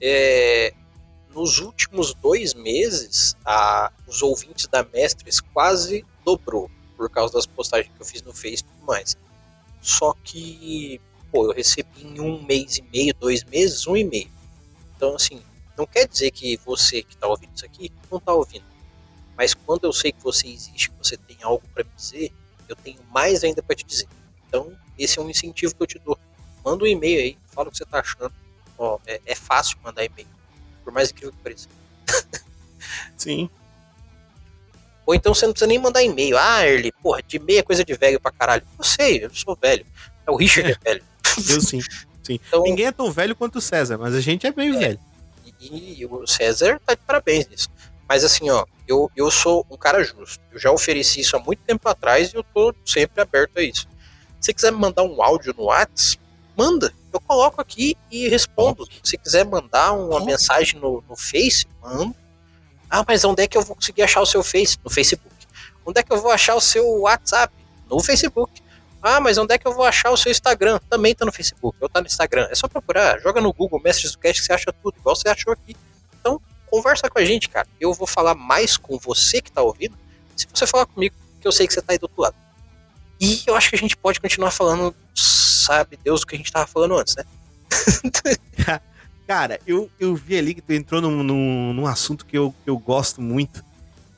é, nos últimos dois meses, a, os ouvintes da Mestres quase dobrou por causa das postagens que eu fiz no Face e tudo mais. Só que, pô, eu recebi em um mês e meio, dois meses, um e meio. Então, assim, não quer dizer que você que está ouvindo isso aqui não está ouvindo. Mas quando eu sei que você existe, que você tem algo para me dizer, eu tenho mais ainda para te dizer. Então, esse é um incentivo que eu te dou. Manda um e-mail aí, fala o que você está achando. Ó, é, é fácil mandar e-mail, por mais incrível que pareça. [laughs] Sim. Ou então você não precisa nem mandar e-mail. Ah, Erly, porra, de e-mail é coisa de velho pra caralho. Eu sei, eu sou velho. É o Richard é, velho. Eu sim. [laughs] sim. Então, Ninguém é tão velho quanto o César, mas a gente é meio é, velho. E, e, o César tá de parabéns nisso. Mas assim, ó, eu, eu sou um cara justo. Eu já ofereci isso há muito tempo atrás e eu tô sempre aberto a isso. Se quiser me mandar um áudio no WhatsApp, manda. Eu coloco aqui e respondo. Se quiser mandar uma mensagem no, no Face, manda. Ah, mas onde é que eu vou conseguir achar o seu Face? No Facebook. Onde é que eu vou achar o seu WhatsApp? No Facebook. Ah, mas onde é que eu vou achar o seu Instagram? Também tá no Facebook, ou tá no Instagram. É só procurar, joga no Google Mestres do Cast que você acha tudo, igual você achou aqui. Então, conversa com a gente, cara. Eu vou falar mais com você que tá ouvindo, se você falar comigo, que eu sei que você tá aí do outro lado. E eu acho que a gente pode continuar falando, sabe Deus, o que a gente tava falando antes, né? [laughs] Cara, eu, eu vi ali que tu entrou num, num, num assunto que eu, que eu gosto muito,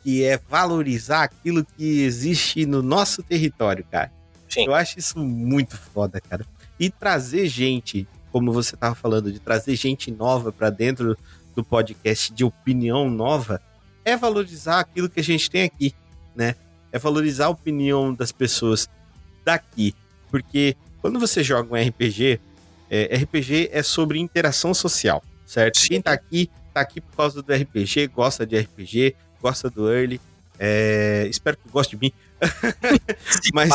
que é valorizar aquilo que existe no nosso território, cara. Sim. Eu acho isso muito foda, cara. E trazer gente, como você tava falando, de trazer gente nova para dentro do podcast, de opinião nova, é valorizar aquilo que a gente tem aqui, né? É valorizar a opinião das pessoas daqui. Porque quando você joga um RPG, é, RPG é sobre interação social, certo? Sim. Quem tá aqui, tá aqui por causa do RPG, gosta de RPG, gosta do Early. É, espero que goste de mim. [laughs] mas,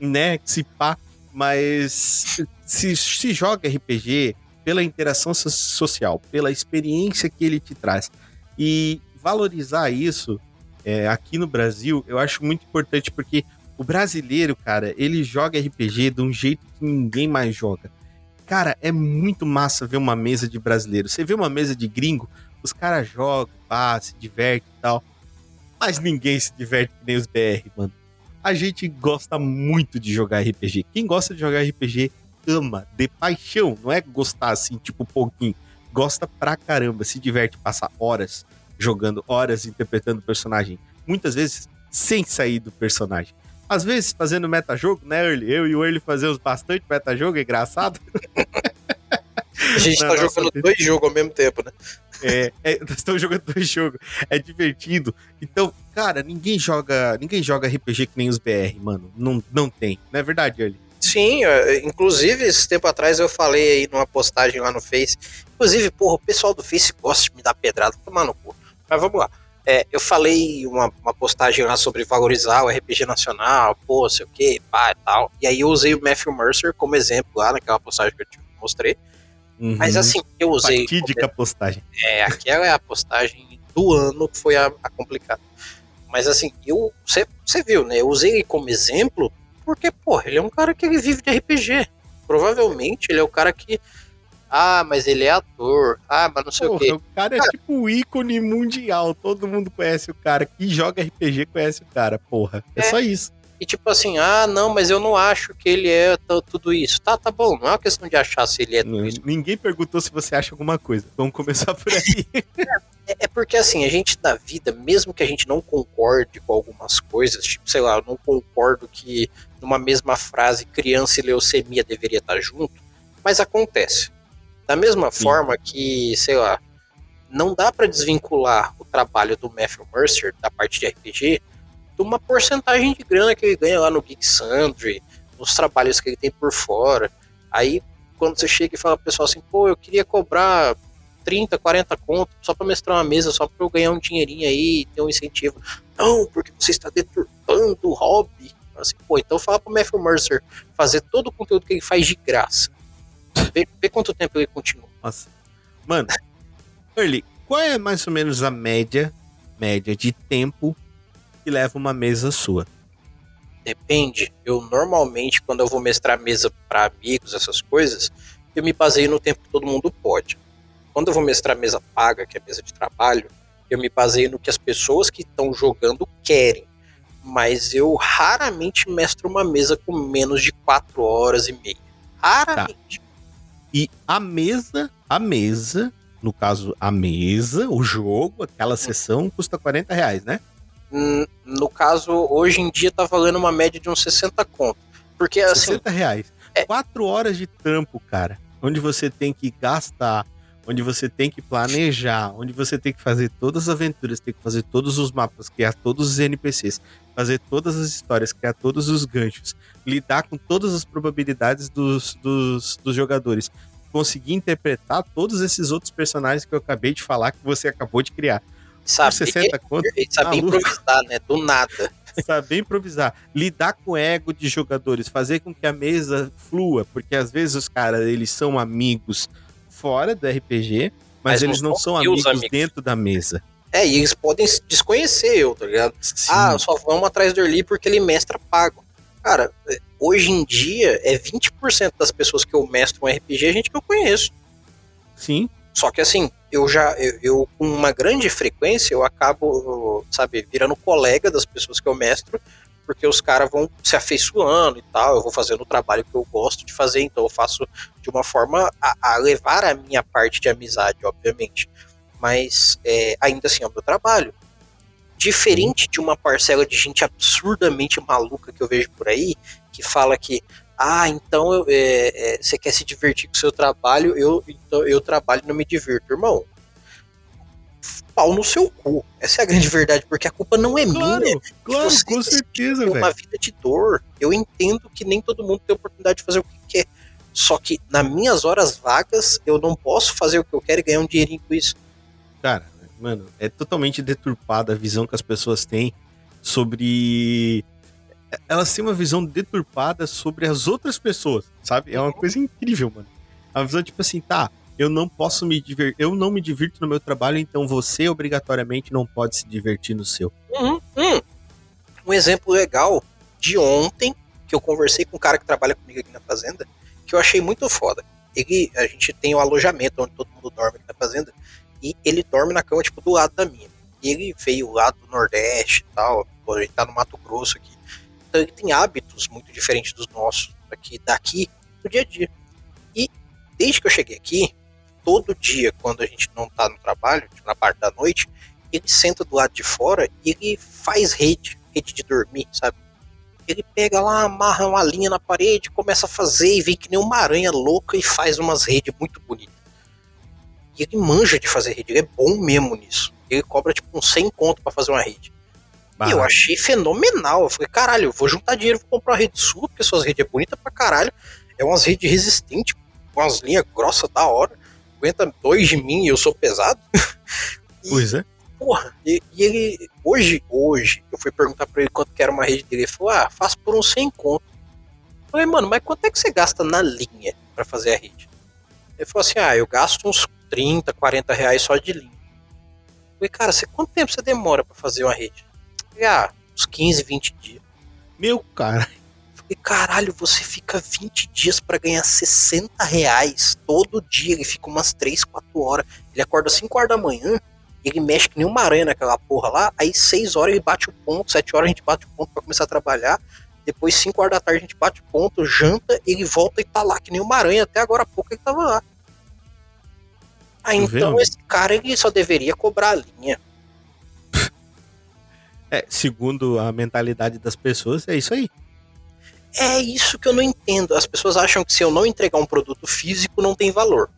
né, se pá, mas se, se joga RPG pela interação social, pela experiência que ele te traz. E valorizar isso é, aqui no Brasil, eu acho muito importante porque o brasileiro, cara, ele joga RPG de um jeito que ninguém mais joga. Cara, é muito massa ver uma mesa de brasileiro. Você vê uma mesa de gringo, os caras jogam, pá, se diverte e tal. Mas ninguém se diverte que nem os BR, mano. A gente gosta muito de jogar RPG. Quem gosta de jogar RPG ama, de paixão. Não é gostar assim, tipo, pouquinho. Gosta pra caramba, se diverte, passa horas jogando, horas interpretando o personagem. Muitas vezes sem sair do personagem. Às vezes fazendo metajogo, né, Early? Eu e o Early fazemos bastante metajogo, é engraçado. [laughs] A gente tá jogando dois jogos ao mesmo tempo, né? É, é, nós estamos jogando dois jogos. É divertido. Então, cara, ninguém joga, ninguém joga RPG que nem os BR, mano. Não, não tem. Não é verdade, Early? Sim, inclusive, esse tempo atrás eu falei aí numa postagem lá no Face. Inclusive, porra, o pessoal do Face gosta de me dar pedrada, tomar no cu. Mas vamos lá. É, eu falei uma, uma, postagem lá sobre valorizar o RPG nacional, pô, sei o que, pá e tal. E aí eu usei o Matthew Mercer como exemplo lá naquela postagem que eu te mostrei. Uhum. Mas assim, eu usei. Fatídica como... postagem. É, aquela é a postagem do ano que foi a, a complicada. Mas assim, eu. Você viu, né? Eu usei ele como exemplo porque, pô, ele é um cara que vive de RPG. Provavelmente ele é o cara que ah, mas ele é ator. Ah, mas não sei Porra, o quê. O cara é tipo o ícone mundial. Todo mundo conhece o cara. Que joga RPG conhece o cara, porra. É, é só isso. E tipo assim, ah, não, mas eu não acho que ele é tudo isso. Tá, tá bom, não é uma questão de achar se ele é tudo isso. Ninguém perguntou se você acha alguma coisa. Vamos começar por aí. [laughs] é, é, porque assim, a gente da vida, mesmo que a gente não concorde com algumas coisas, tipo, sei lá, eu não concordo que numa mesma frase criança e leucemia deveria estar junto, mas acontece. Da mesma Sim. forma que, sei lá, não dá para desvincular o trabalho do Matthew Mercer da parte de RPG uma porcentagem de grana que ele ganha lá no Geek Sundry, nos trabalhos que ele tem por fora. Aí, quando você chega e fala pro pessoal assim, pô, eu queria cobrar 30, 40 conto só para mestrar uma mesa, só para eu ganhar um dinheirinho aí, ter um incentivo. Não, porque você está deturpando o hobby. Assim, pô, então fala pro Matthew Mercer fazer todo o conteúdo que ele faz de graça. Vê, vê quanto tempo ele continua. Nossa. Mano, Early, qual é mais ou menos a média, média de tempo que leva uma mesa sua? depende. Eu normalmente, quando eu vou mestrar mesa para amigos, essas coisas, eu me baseio no tempo que todo mundo pode. Quando eu vou mestrar mesa paga, que é mesa de trabalho, eu me baseio no que as pessoas que estão jogando querem. Mas eu raramente mestro uma mesa com menos de 4 horas e meia. Raramente. Tá. E a mesa, a mesa, no caso, a mesa, o jogo, aquela sessão, custa 40 reais, né? Hum, no caso, hoje em dia tá valendo uma média de uns 60 conto. Porque assim. 60 reais. É... Quatro horas de trampo, cara. Onde você tem que gastar, onde você tem que planejar, onde você tem que fazer todas as aventuras, tem que fazer todos os mapas, criar todos os NPCs, fazer todas as histórias, criar todos os ganchos, lidar com todas as probabilidades dos, dos, dos jogadores, conseguir interpretar todos esses outros personagens que eu acabei de falar que você acabou de criar. Sabe, 60 conto, saber improvisar, né? Do nada. [laughs] Saber improvisar, lidar com o ego de jogadores, fazer com que a mesa flua, porque às vezes os caras eles são amigos fora do RPG, mas, mas eles não, são amigos, amigos, dentro da mesa. É, e eles podem desconhecer eu, tá ligado? Sim. Ah, só vamos atrás do Early porque ele mestra pago. Cara, hoje em dia é 20% das pessoas que eu mestro um RPG é gente que eu conheço. Sim. Só que assim, eu já, eu, eu, com uma grande frequência, eu acabo, sabe, virando colega das pessoas que eu mestro, porque os caras vão se afeiçoando e tal, eu vou fazendo o trabalho que eu gosto de fazer, então eu faço de uma forma a, a levar a minha parte de amizade, obviamente. Mas é, ainda assim é o meu trabalho. Diferente de uma parcela de gente absurdamente maluca que eu vejo por aí, que fala que, ah, então eu, é, é, você quer se divertir com o seu trabalho, eu, então, eu trabalho e não me divirto. Irmão, pau no seu cu. Essa é a grande verdade, porque a culpa não é claro, minha. Claro, você com certeza, velho. uma vida de dor. Eu entendo que nem todo mundo tem a oportunidade de fazer o que quer. Só que nas minhas horas vagas, eu não posso fazer o que eu quero e ganhar um dinheirinho com isso. Cara, mano, é totalmente deturpada a visão que as pessoas têm sobre. Elas têm uma visão deturpada sobre as outras pessoas, sabe? É uma coisa incrível, mano. A visão, tipo assim, tá, eu não posso me divertir, eu não me divirto no meu trabalho, então você obrigatoriamente não pode se divertir no seu. Uhum, uhum. Um exemplo legal de ontem, que eu conversei com um cara que trabalha comigo aqui na fazenda, que eu achei muito foda. Ele, a gente tem o um alojamento onde todo mundo dorme aqui na fazenda, e ele dorme na cama, tipo, do lado da minha. E ele veio lá do Nordeste e tal, a gente tá no Mato Grosso aqui. Então ele tem hábitos muito diferentes dos nossos aqui, daqui, no dia a dia. E desde que eu cheguei aqui, todo dia, quando a gente não tá no trabalho, na parte da noite, ele senta do lado de fora e ele faz rede, rede de dormir, sabe? Ele pega lá, amarra uma linha na parede, começa a fazer e vem que nem uma aranha louca e faz umas redes muito bonitas. E ele manja de fazer rede, ele é bom mesmo nisso. Ele cobra tipo uns 100 conto para fazer uma rede. E eu achei fenomenal. Eu falei, caralho, eu vou juntar dinheiro, vou comprar uma rede sua, porque suas redes é bonita pra caralho. É umas redes resistentes, com umas linhas grossas da hora. Aguenta dois de mim e eu sou pesado. [laughs] e, pois é. Porra, e, e, ele, hoje, hoje, eu fui perguntar pra ele quanto que era uma rede dele. Ele falou, ah, faço por uns 100 conto. Eu falei, mano, mas quanto é que você gasta na linha para fazer a rede? Ele falou assim, ah, eu gasto uns 30, 40 reais só de linha. Eu falei, cara, você, quanto tempo você demora para fazer uma rede? Falei, ah, uns 15, 20 dias. Meu cara. falei, caralho, você fica 20 dias para ganhar 60 reais todo dia. Ele fica umas 3, 4 horas. Ele acorda 5 horas da manhã, ele mexe que nem uma aranha naquela porra lá. Aí 6 horas ele bate o ponto, 7 horas a gente bate o ponto para começar a trabalhar. Depois 5 horas da tarde a gente bate o ponto, janta, ele volta e tá lá que nem uma aranha. Até agora há pouco ele tava lá. Ah, então esse cara ele só deveria cobrar a linha. É, segundo a mentalidade das pessoas, é isso aí. É isso que eu não entendo. As pessoas acham que se eu não entregar um produto físico, não tem valor.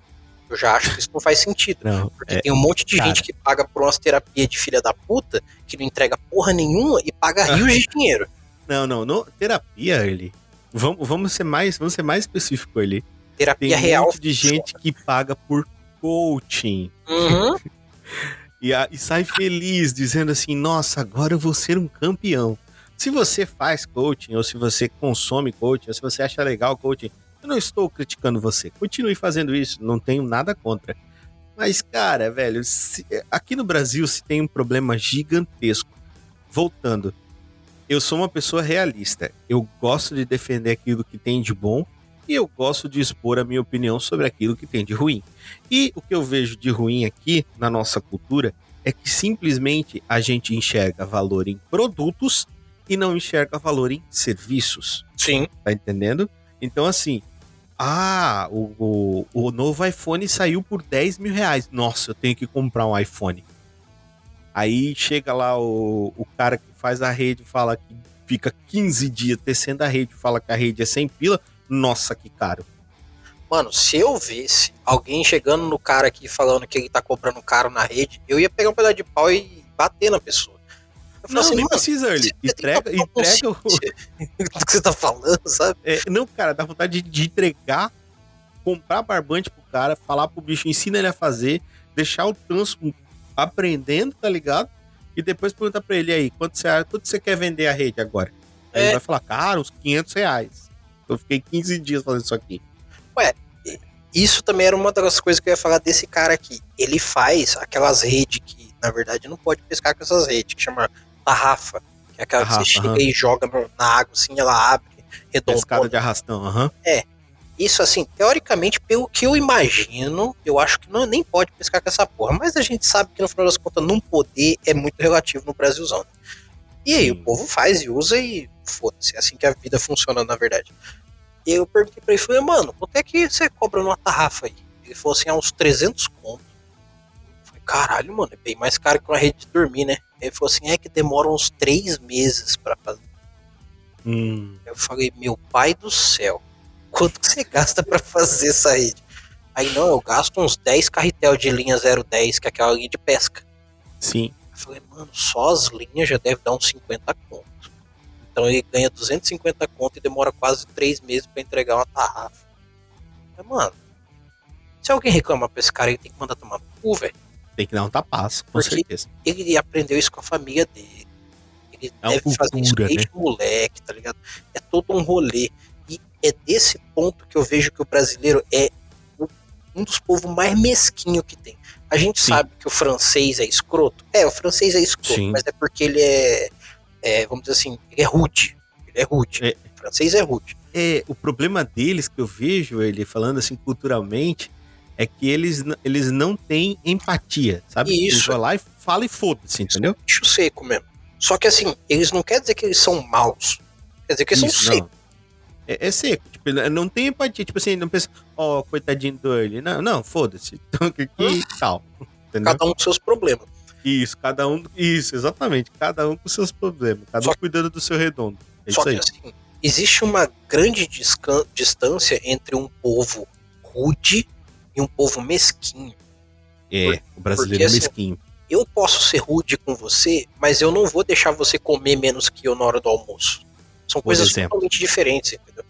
Eu já acho que isso não faz sentido. Não, porque é, tem um monte de cara. gente que paga por umas terapias de filha da puta, que não entrega porra nenhuma e paga rios de dinheiro. Não, não, não. Terapia, ele. Vamos, vamos ser mais, vamos ser mais específico ali. Terapia tem real. um monte de gente que paga por coaching. Uhum. [laughs] e, a, e sai feliz, dizendo assim: nossa, agora eu vou ser um campeão. Se você faz coaching, ou se você consome coaching, ou se você acha legal coaching, eu não estou criticando você. Continue fazendo isso, não tenho nada contra. Mas, cara, velho, se, aqui no Brasil se tem um problema gigantesco. Voltando, eu sou uma pessoa realista. Eu gosto de defender aquilo que tem de bom e eu gosto de expor a minha opinião sobre aquilo que tem de ruim. E o que eu vejo de ruim aqui na nossa cultura é que simplesmente a gente enxerga valor em produtos e não enxerga valor em serviços. Sim. Tá entendendo? Então, assim, ah, o, o, o novo iPhone saiu por 10 mil reais. Nossa, eu tenho que comprar um iPhone. Aí chega lá o, o cara que faz a rede fala que fica 15 dias tecendo a rede, fala que a rede é sem pila. Nossa, que caro. Mano, se eu visse alguém chegando no cara aqui falando que ele tá comprando caro na rede, eu ia pegar um pedaço de pau e bater na pessoa. não, assim, nem precisa, ele entrega, entrega o... [laughs] o que você tá falando, sabe? É, não, cara, dá vontade de, de entregar, comprar barbante pro cara, falar pro bicho, ensina ele a fazer, deixar o trans aprendendo, tá ligado? E depois pergunta pra ele aí, quanto você, quanto você quer vender a rede agora? Aí é. ele vai falar, cara, uns 500 reais. Eu fiquei 15 dias fazendo isso aqui. Ué, isso também era uma das coisas que eu ia falar desse cara aqui. Ele faz aquelas redes que, na verdade, não pode pescar com essas redes, que chama tarrafa. Que é aquela tarrafa, que você chega e joga na água, assim, ela abre, redonda. Pescada de arrastão, aham. É. Isso, assim, teoricamente, pelo que eu imagino, eu acho que não, nem pode pescar com essa porra. Mas a gente sabe que, no final das contas, não poder é muito relativo no Brasilzão. E aí, Sim. o povo faz e usa e foda-se. É assim que a vida funciona, na verdade. E eu perguntei pra ele, falei, mano, quanto é que você cobra numa tarrafa aí? Ele falou assim, há uns 300 conto. Eu falei, caralho, mano, é bem mais caro que uma rede de dormir, né? Ele falou assim, é que demora uns 3 meses pra fazer. Hum. Eu falei, meu pai do céu, quanto que você gasta pra fazer essa rede? Aí não, eu gasto uns 10 carretel de linha 010, que é aquela linha de pesca. Sim. Eu falei, mano, só as linhas já deve dar uns 50 conto. Então ele ganha 250 conto e demora quase 3 meses para entregar uma tarrafa. Mas, mano, se alguém reclama pra esse cara, ele tem que mandar tomar cu, velho. Tem que dar um tapaço, com Porque certeza. Ele aprendeu isso com a família dele. Ele é deve cultura, fazer isso desde né? moleque, tá ligado? É todo um rolê. E é desse ponto que eu vejo que o brasileiro é um dos povos mais mesquinhos que tem. A gente Sim. sabe que o francês é escroto. É, o francês é escroto, Sim. mas é porque ele é é, vamos dizer assim, ele é rude. Ele é rude. É, o francês é rude. É, o problema deles que eu vejo ele falando assim culturalmente é que eles, eles não têm empatia, sabe? Isso. Eles lá e fala e foda-se, entendeu? Bicho seco mesmo. Só que assim, eles não quer dizer que eles são maus. Quer dizer que eles Isso, são secos. É, é, seco. Tipo, não tem empatia. Tipo assim, não pensa, ó, oh, coitadinho do ele. Não, não, foda-se. [laughs] Então aqui hum. tal. Entendeu? Cada um com seus problemas. Isso, cada um. Isso, exatamente. Cada um com seus problemas. Cada Só um cuidando do seu redondo. É Só isso aí. Que, assim, existe uma grande distância entre um povo rude e um povo mesquinho. É, Por, o brasileiro porque, é assim, mesquinho. Assim, eu posso ser rude com você, mas eu não vou deixar você comer menos que eu na hora do almoço. São Por coisas exemplo. totalmente diferentes, entendeu?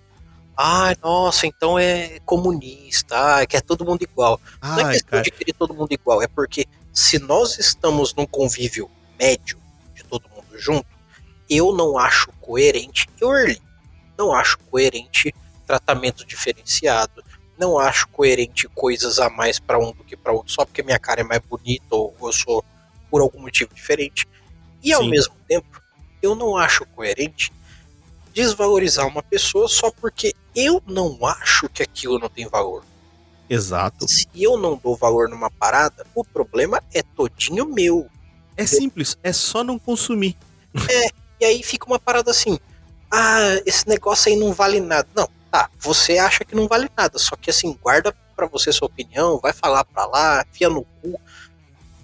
Ah, nossa, então é comunista, ah, quer todo mundo igual. Ai, não é questão cara. de querer todo mundo igual, é porque se nós estamos num convívio médio de todo mundo junto, eu não acho coerente, eu Early, não acho coerente tratamento diferenciado, não acho coerente coisas a mais para um do que para outro, só porque minha cara é mais bonita ou eu sou por algum motivo diferente. E Sim. ao mesmo tempo, eu não acho coerente desvalorizar uma pessoa só porque eu não acho que aquilo não tem valor. Exato. Se eu não dou valor numa parada, o problema é todinho meu. É simples, é só não consumir. É, e aí fica uma parada assim: ah, esse negócio aí não vale nada. Não, tá, você acha que não vale nada, só que assim, guarda para você sua opinião, vai falar pra lá, fia no cu.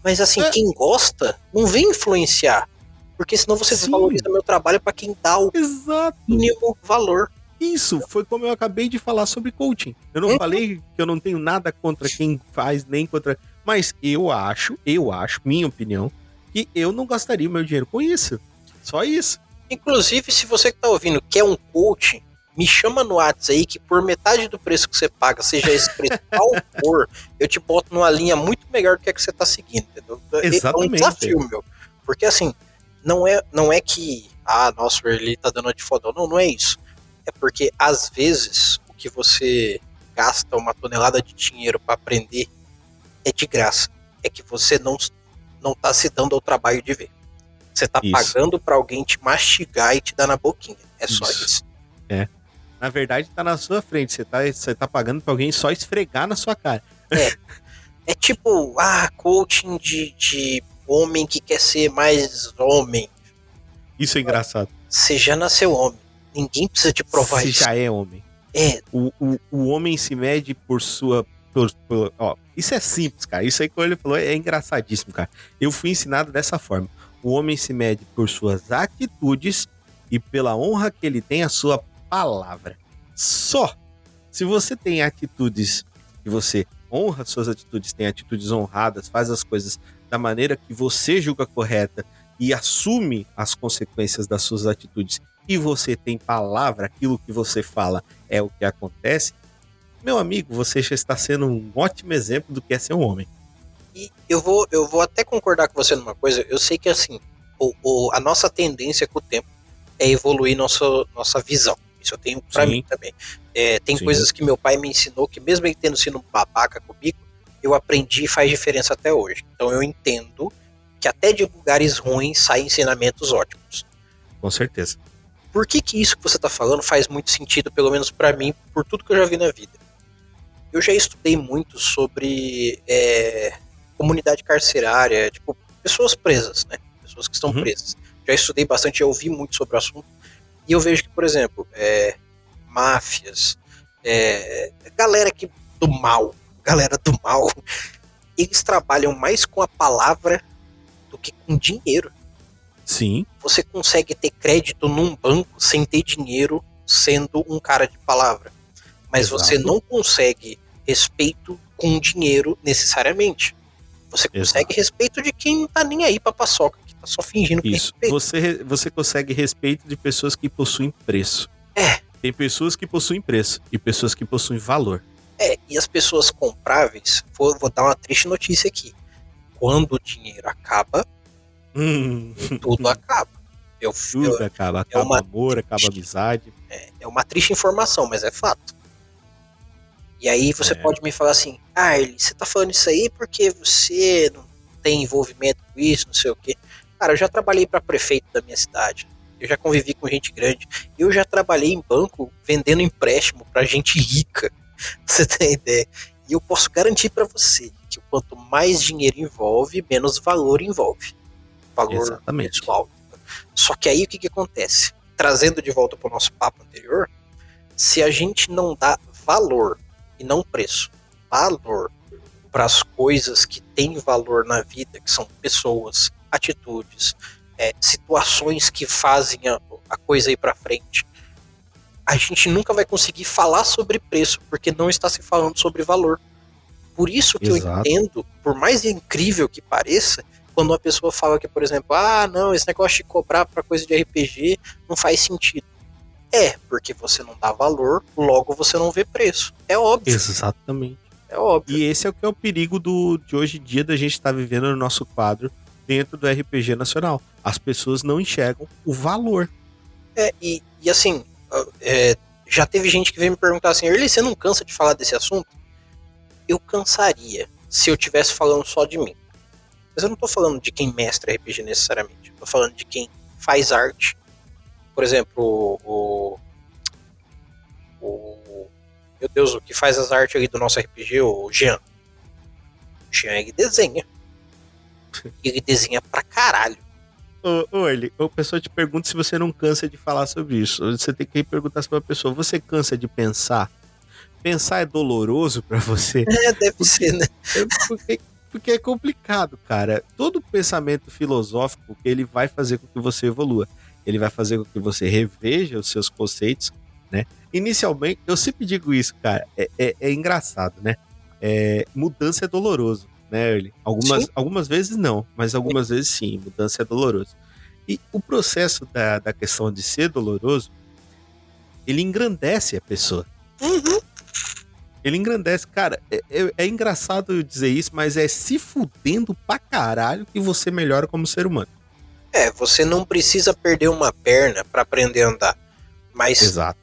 Mas assim, é. quem gosta, não vem influenciar. Porque senão você Sim. desvaloriza meu trabalho para quem dá o Exato. mínimo valor. Isso foi como eu acabei de falar sobre coaching. Eu não uhum. falei que eu não tenho nada contra quem faz, nem contra. Mas eu acho, eu acho, minha opinião, que eu não gastaria meu dinheiro com isso. Só isso. Inclusive, se você que tá ouvindo quer um coaching, me chama no WhatsApp aí que por metade do preço que você paga, seja escrito [laughs] qual for, eu te boto numa linha muito melhor do que a que você tá seguindo, entendeu? Exatamente. É um desafio, meu. Porque assim, não é, não é que, ah, nossa, o Early tá dando de fodão. Não, não é isso é porque às vezes o que você gasta uma tonelada de dinheiro para aprender é de graça. É que você não não tá se dando ao trabalho de ver. Você tá Isso. pagando pra alguém te mastigar e te dar na boquinha. É só Isso. isso. Na verdade, tá na sua frente. Você tá, você tá pagando pra alguém só esfregar na sua cara. É [laughs] tipo, ah, coaching de, de homem que quer ser mais homem. Isso é engraçado. Você já nasceu homem. Ninguém precisa te provar Você isso. já é homem. É, O, o, o homem se mede por sua. Por, por- ó, isso é simples, cara. Isso aí que ele falou é engraçadíssimo, cara. Eu fui ensinado dessa forma. O homem se mede por suas atitudes e pela honra que ele tem a sua palavra. Só. Se você tem atitudes que você honra suas atitudes, tem atitudes honradas, faz as coisas da maneira que você julga correta e assume as consequências das suas atitudes e você tem palavra, aquilo que você fala é o que acontece, meu amigo, você já está sendo um ótimo exemplo do que é ser um homem. E eu vou, eu vou até concordar com você numa coisa. Eu sei que assim, o, o- a nossa tendência com o tempo é evoluir nossa, nossa visão. Isso eu tenho pra Sim. mim também. É, tem Sim. coisas que meu pai me ensinou que, mesmo ele tendo sido um babaca comigo, eu aprendi e faz diferença até hoje. Então eu entendo que até de lugares ruins saem ensinamentos ótimos. Com certeza. Por que, que isso que você está falando faz muito sentido, pelo menos para mim, por tudo que eu já vi na vida? Eu já estudei muito sobre é, comunidade carcerária, tipo, pessoas presas, né? Pessoas que estão Uhum. presas. Já estudei bastante, já ouvi muito sobre o assunto. E eu vejo que, por exemplo, é, máfias, é, galera que, do mal, [laughs] galera do mal, eles trabalham mais com a palavra do que com dinheiro Sim, você consegue ter crédito num banco sem ter dinheiro sendo um cara de palavra. Mas Exato. você não consegue respeito com dinheiro necessariamente. Você consegue respeito de quem não tá nem aí pra paçoca, que tá só fingindo que isso. respeito. Você, você consegue respeito de pessoas que possuem preço. É. Tem pessoas que possuem preço e pessoas que possuem valor. É, e as pessoas compráveis, vou, vou dar uma triste notícia aqui. Quando o dinheiro acaba, Hum, [laughs] tudo acaba. Eu, tudo eu- acaba. Acaba uma- amor, acaba amizade. é, é uma triste informação, mas é fato. E aí você É. pode me falar assim, ah, Eli, você tá falando isso aí porque você não tem envolvimento com isso, não sei o quê. Cara, eu já trabalhei para prefeito da minha cidade. Eu já convivi com gente grande. Eu já trabalhei em banco vendendo empréstimo para gente rica. [laughs] Você tem ideia? E eu posso garantir para você que quanto mais dinheiro envolve, menos valor envolve. Valor Exatamente. pessoal. Só que aí o que, que acontece? Trazendo de volta para o nosso papo anterior, se a gente não dá valor e não preço, valor para as coisas que têm valor na vida, que são pessoas, atitudes, é, situações que fazem a, a coisa ir para frente, a gente nunca vai conseguir falar sobre preço, porque não está se falando sobre valor. Por isso que eu Exato. entendo, por mais incrível que pareça, quando uma pessoa fala que, por exemplo, ah, não, esse negócio de cobrar para coisa de RPG não faz sentido. É, porque você não dá valor, logo você não vê preço. É óbvio, Exatamente. é óbvio. E esse é o que é o perigo do, de hoje em dia da gente estar vivendo no nosso quadro dentro do RPG nacional. As pessoas não enxergam o valor. É, e, e assim, é, já teve gente que veio me perguntar assim, Erli, você não cansa de falar desse assunto? Eu cansaria se eu estivesse falando só de mim. Mas eu não tô falando de quem mestra RPG necessariamente. Eu tô falando de quem faz arte. Por exemplo, o. O. Meu Deus, o que faz as artes ali do nosso RPG, o Jean. O Jean, ele desenha. [laughs] Ele desenha pra caralho. Ô, ô Erli, a pessoa te pergunta se você não cansa de falar sobre isso. Você tem que perguntar para a pessoa: você cansa de pensar? Pensar é doloroso para você? [laughs] É, deve ser, né? É porque, porque é complicado, cara. Todo pensamento filosófico ele vai fazer com que você evolua. Ele vai fazer com que você reveja os seus conceitos, né? Inicialmente, eu sempre digo isso, cara. É, é- é engraçado, né? É, mudança é doloroso, né, Erli? Algumas, Sim. algumas vezes não, mas algumas vezes sim. Mudança é doloroso. E o processo da, da questão de ser doloroso, ele engrandece a pessoa. Uhum. Ele engrandece. Cara, é, é- é engraçado eu dizer isso, mas é se fudendo pra caralho que você melhora como ser humano. É, você não precisa perder uma perna pra aprender a andar. Mas Exato.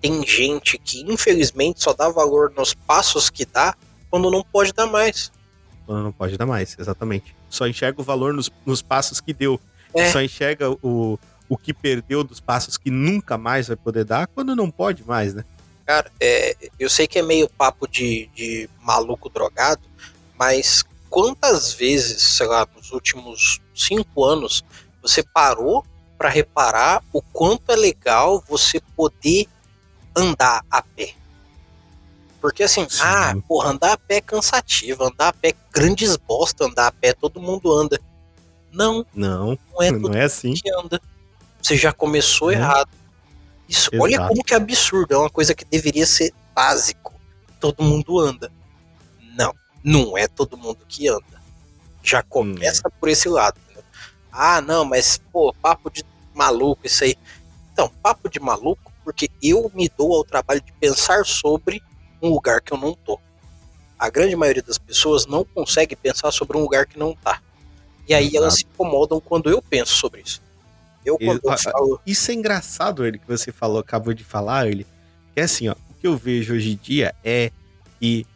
tem gente que infelizmente só dá valor nos passos que dá quando não pode dar mais. Quando não pode dar mais, exatamente. Só enxerga o valor nos, nos passos que deu. É. Só enxerga o, o que perdeu dos passos que nunca mais vai poder dar quando não pode mais, né? Cara, é, eu sei que é meio papo de, de maluco drogado, mas quantas vezes, sei lá, nos últimos cinco anos, você parou para reparar o quanto é legal você poder andar a pé? Porque assim, Sim. ah, porra, andar a pé é cansativo, andar a pé é grandes bosta, andar a pé todo mundo anda. Não. Não, não é, [laughs] não é assim. Você já começou errado. Isso, olha como que é absurdo, é uma coisa que deveria ser básico. Todo mundo anda. Não, não é todo mundo que anda. Já começa hum. por esse lado. Né? Ah, não, mas pô, papo de maluco isso aí. Então, papo de maluco, porque eu me dou ao trabalho de pensar sobre um lugar que eu não tô. A grande maioria das pessoas não consegue pensar sobre um lugar que não tá. E aí Exato. elas se incomodam quando eu penso sobre isso. Eu, quando eu, falo... Isso é engraçado, ele que você falou, acabou de falar, ele. Que é assim, ó, o que eu vejo hoje em dia é que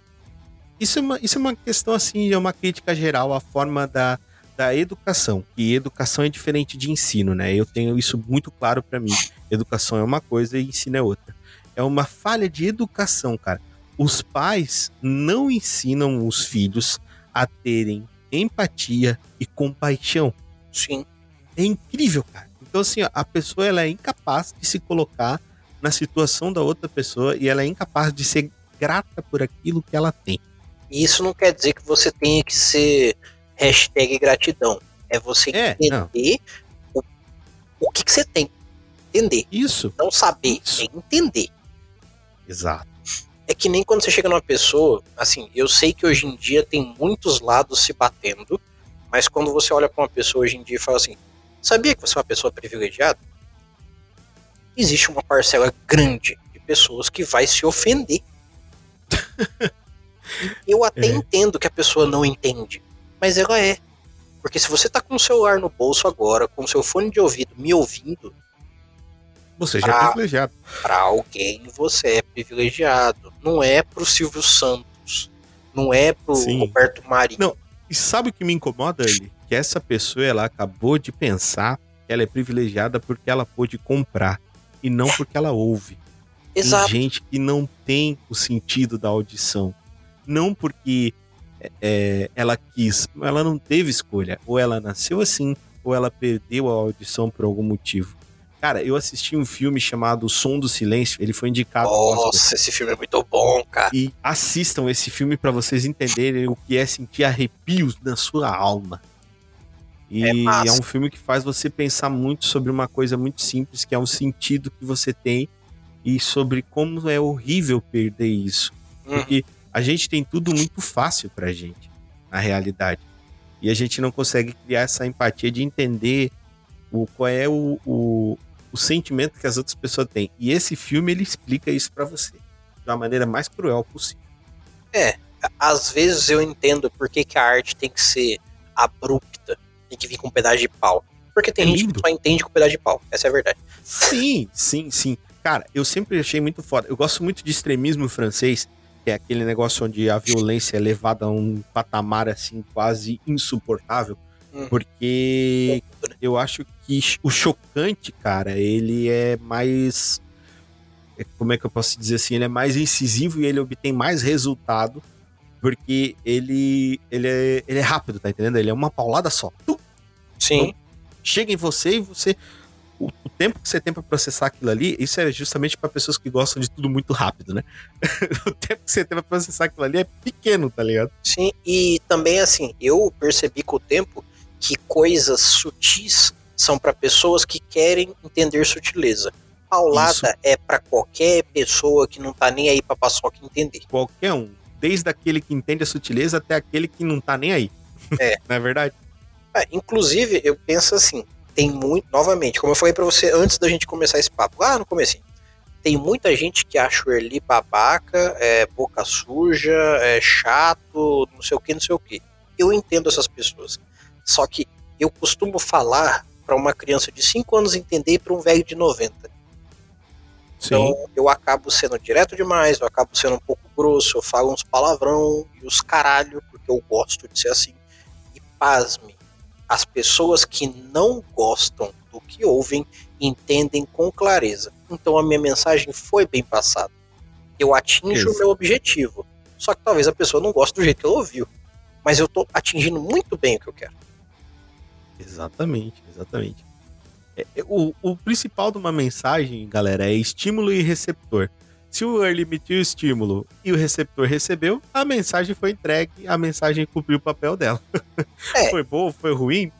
isso é uma, isso é uma questão assim, é uma crítica geral à forma da, da educação. E educação é diferente de ensino, né? Eu tenho isso muito claro para mim. Educação é uma coisa e ensino é outra. É uma falha de educação, cara os pais não ensinam os filhos a terem empatia e compaixão. Sim. É incrível, cara. Então, assim, a pessoa ela é incapaz de se colocar na situação da outra pessoa e ela é incapaz de ser grata por aquilo que ela tem. E isso não quer dizer que você tenha que ser hashtag gratidão. É você é, entender o, o que, que você tem. Entender. Isso. Não saber, isso. é entender. Exato é que nem quando você chega numa pessoa, assim, eu sei que hoje em dia tem muitos lados se batendo, mas quando você olha para uma pessoa hoje em dia e fala assim: sabia que você é uma pessoa privilegiada? Existe uma parcela grande de pessoas que vai se ofender. [laughs] eu até é. entendo que a pessoa não entende, mas ela é. Porque se você tá com o celular no bolso agora, com o seu fone de ouvido me ouvindo, você já é privilegiado. Para alguém você é privilegiado. Não é pro Silvio Santos. Não é pro Sim. Roberto Marinho. Não. E sabe o que me incomoda, ele? Que essa pessoa ela acabou de pensar que ela é privilegiada porque ela pôde comprar e não porque ela ouve. Exato. Tem gente que não tem o sentido da audição. Não porque é, é ela quis, ela não teve escolha. Ou ela nasceu assim, ou ela perdeu a audição por algum motivo. Cara, eu assisti um filme chamado Som do Silêncio, ele foi indicado. Nossa, esse filme é muito bom, cara. E assistam esse filme para vocês entenderem o que é sentir arrepios na sua alma. E é, é, um filme que faz você pensar muito sobre uma coisa muito simples, que é o sentido que você tem e sobre como é horrível perder isso. Hum. Porque a gente tem tudo muito fácil pra gente, na realidade. E a gente não consegue criar essa empatia de entender o, qual é o, o, o sentimento que as outras pessoas têm. E esse filme ele explica isso para você de uma maneira mais cruel possível. É, às vezes eu entendo por que, que a arte tem que ser abrupta, tem que vir com um pedaço de pau. Porque tem é gente que só entende com um pedaço de pau, essa é a verdade. Sim, sim, sim. Cara, eu sempre achei muito foda. Eu gosto muito de extremismo francês, que é aquele negócio onde a violência é levada a um patamar assim quase insuportável. Hum. Porque eu acho que o chocante, cara, ele é mais. É, como é que eu posso dizer assim? Ele é mais incisivo e ele obtém mais resultado. Porque ele, ele, é, ele é rápido, tá entendendo? Ele é uma paulada só. Sim. Então, chega em você e você. O, o, tempo que você tem para processar aquilo ali, isso é justamente para pessoas que gostam de tudo muito rápido, né? [laughs] o tempo que você tem para processar aquilo ali é pequeno, tá ligado? Sim, e também assim, eu percebi com o tempo que coisas sutis são para pessoas que querem entender sutileza. Paulada Isso. é para qualquer pessoa que não tá nem aí pra paçoca entender. Qualquer um. Desde aquele que entende a sutileza até aquele que não tá nem aí. É. [laughs] não é verdade? É, inclusive, eu penso assim, tem muito, novamente, como eu falei para você antes da gente começar esse papo, lá no começo, tem muita gente que acha o Erli babaca, é, boca suja, é chato, não sei o que, não sei o que. Eu entendo essas pessoas. Só que eu costumo falar para uma criança de 5 anos entender e para um velho de 90. Sim. Então eu acabo sendo direto demais, eu acabo sendo um pouco grosso, eu falo uns palavrão e os caralho, porque eu gosto de ser assim. E pasme, as pessoas que não gostam do que ouvem entendem com clareza. Então a minha mensagem foi bem passada. Eu atinjo o meu objetivo. Só que talvez a pessoa não goste do jeito que ela ouviu. Mas eu tô atingindo muito bem o que eu quero. Exatamente, exatamente. É, é, o, o principal de uma mensagem, galera, é estímulo e receptor. Se o early emitiu o estímulo e o receptor recebeu, a mensagem foi entregue, a mensagem cumpriu o papel dela. É. [laughs] foi bom, foi ruim?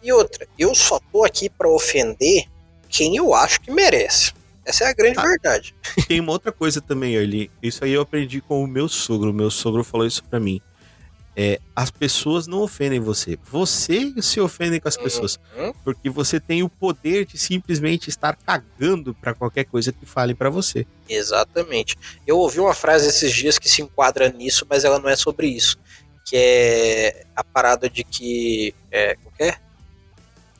e outra, eu só tô aqui para ofender quem eu acho que merece. Essa é a grande ah, verdade. Tem uma outra coisa também, Early. Isso aí eu aprendi com o meu sogro. O meu sogro falou isso para mim é, as pessoas não ofendem você. Você se ofende com as uhum. pessoas. Porque você tem o poder de simplesmente estar cagando para qualquer coisa que fale para você. Exatamente. Eu ouvi uma frase esses dias que se enquadra nisso, mas ela não é sobre isso. Que é a parada de que. É, o que é?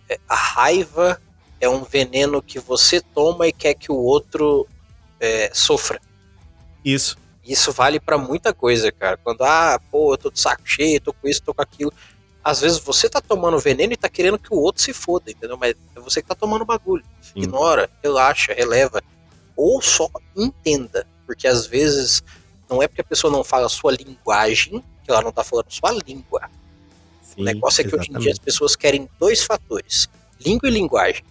é? A raiva é um veneno que você toma e quer que o outro é, sofra. Isso. Isso vale para muita coisa, cara. Quando, ah, pô, eu tô de saco cheio, tô com isso, tô com aquilo. Às vezes você tá tomando veneno e tá querendo que o outro se foda, entendeu? Mas é você que tá tomando bagulho. Sim. Ignora, relaxa, releva. Ou só entenda. Porque às vezes não é porque a pessoa não fala a sua linguagem que ela não tá falando sua língua. Sim, o negócio é que exatamente. hoje em dia as pessoas querem dois fatores: língua e linguagem.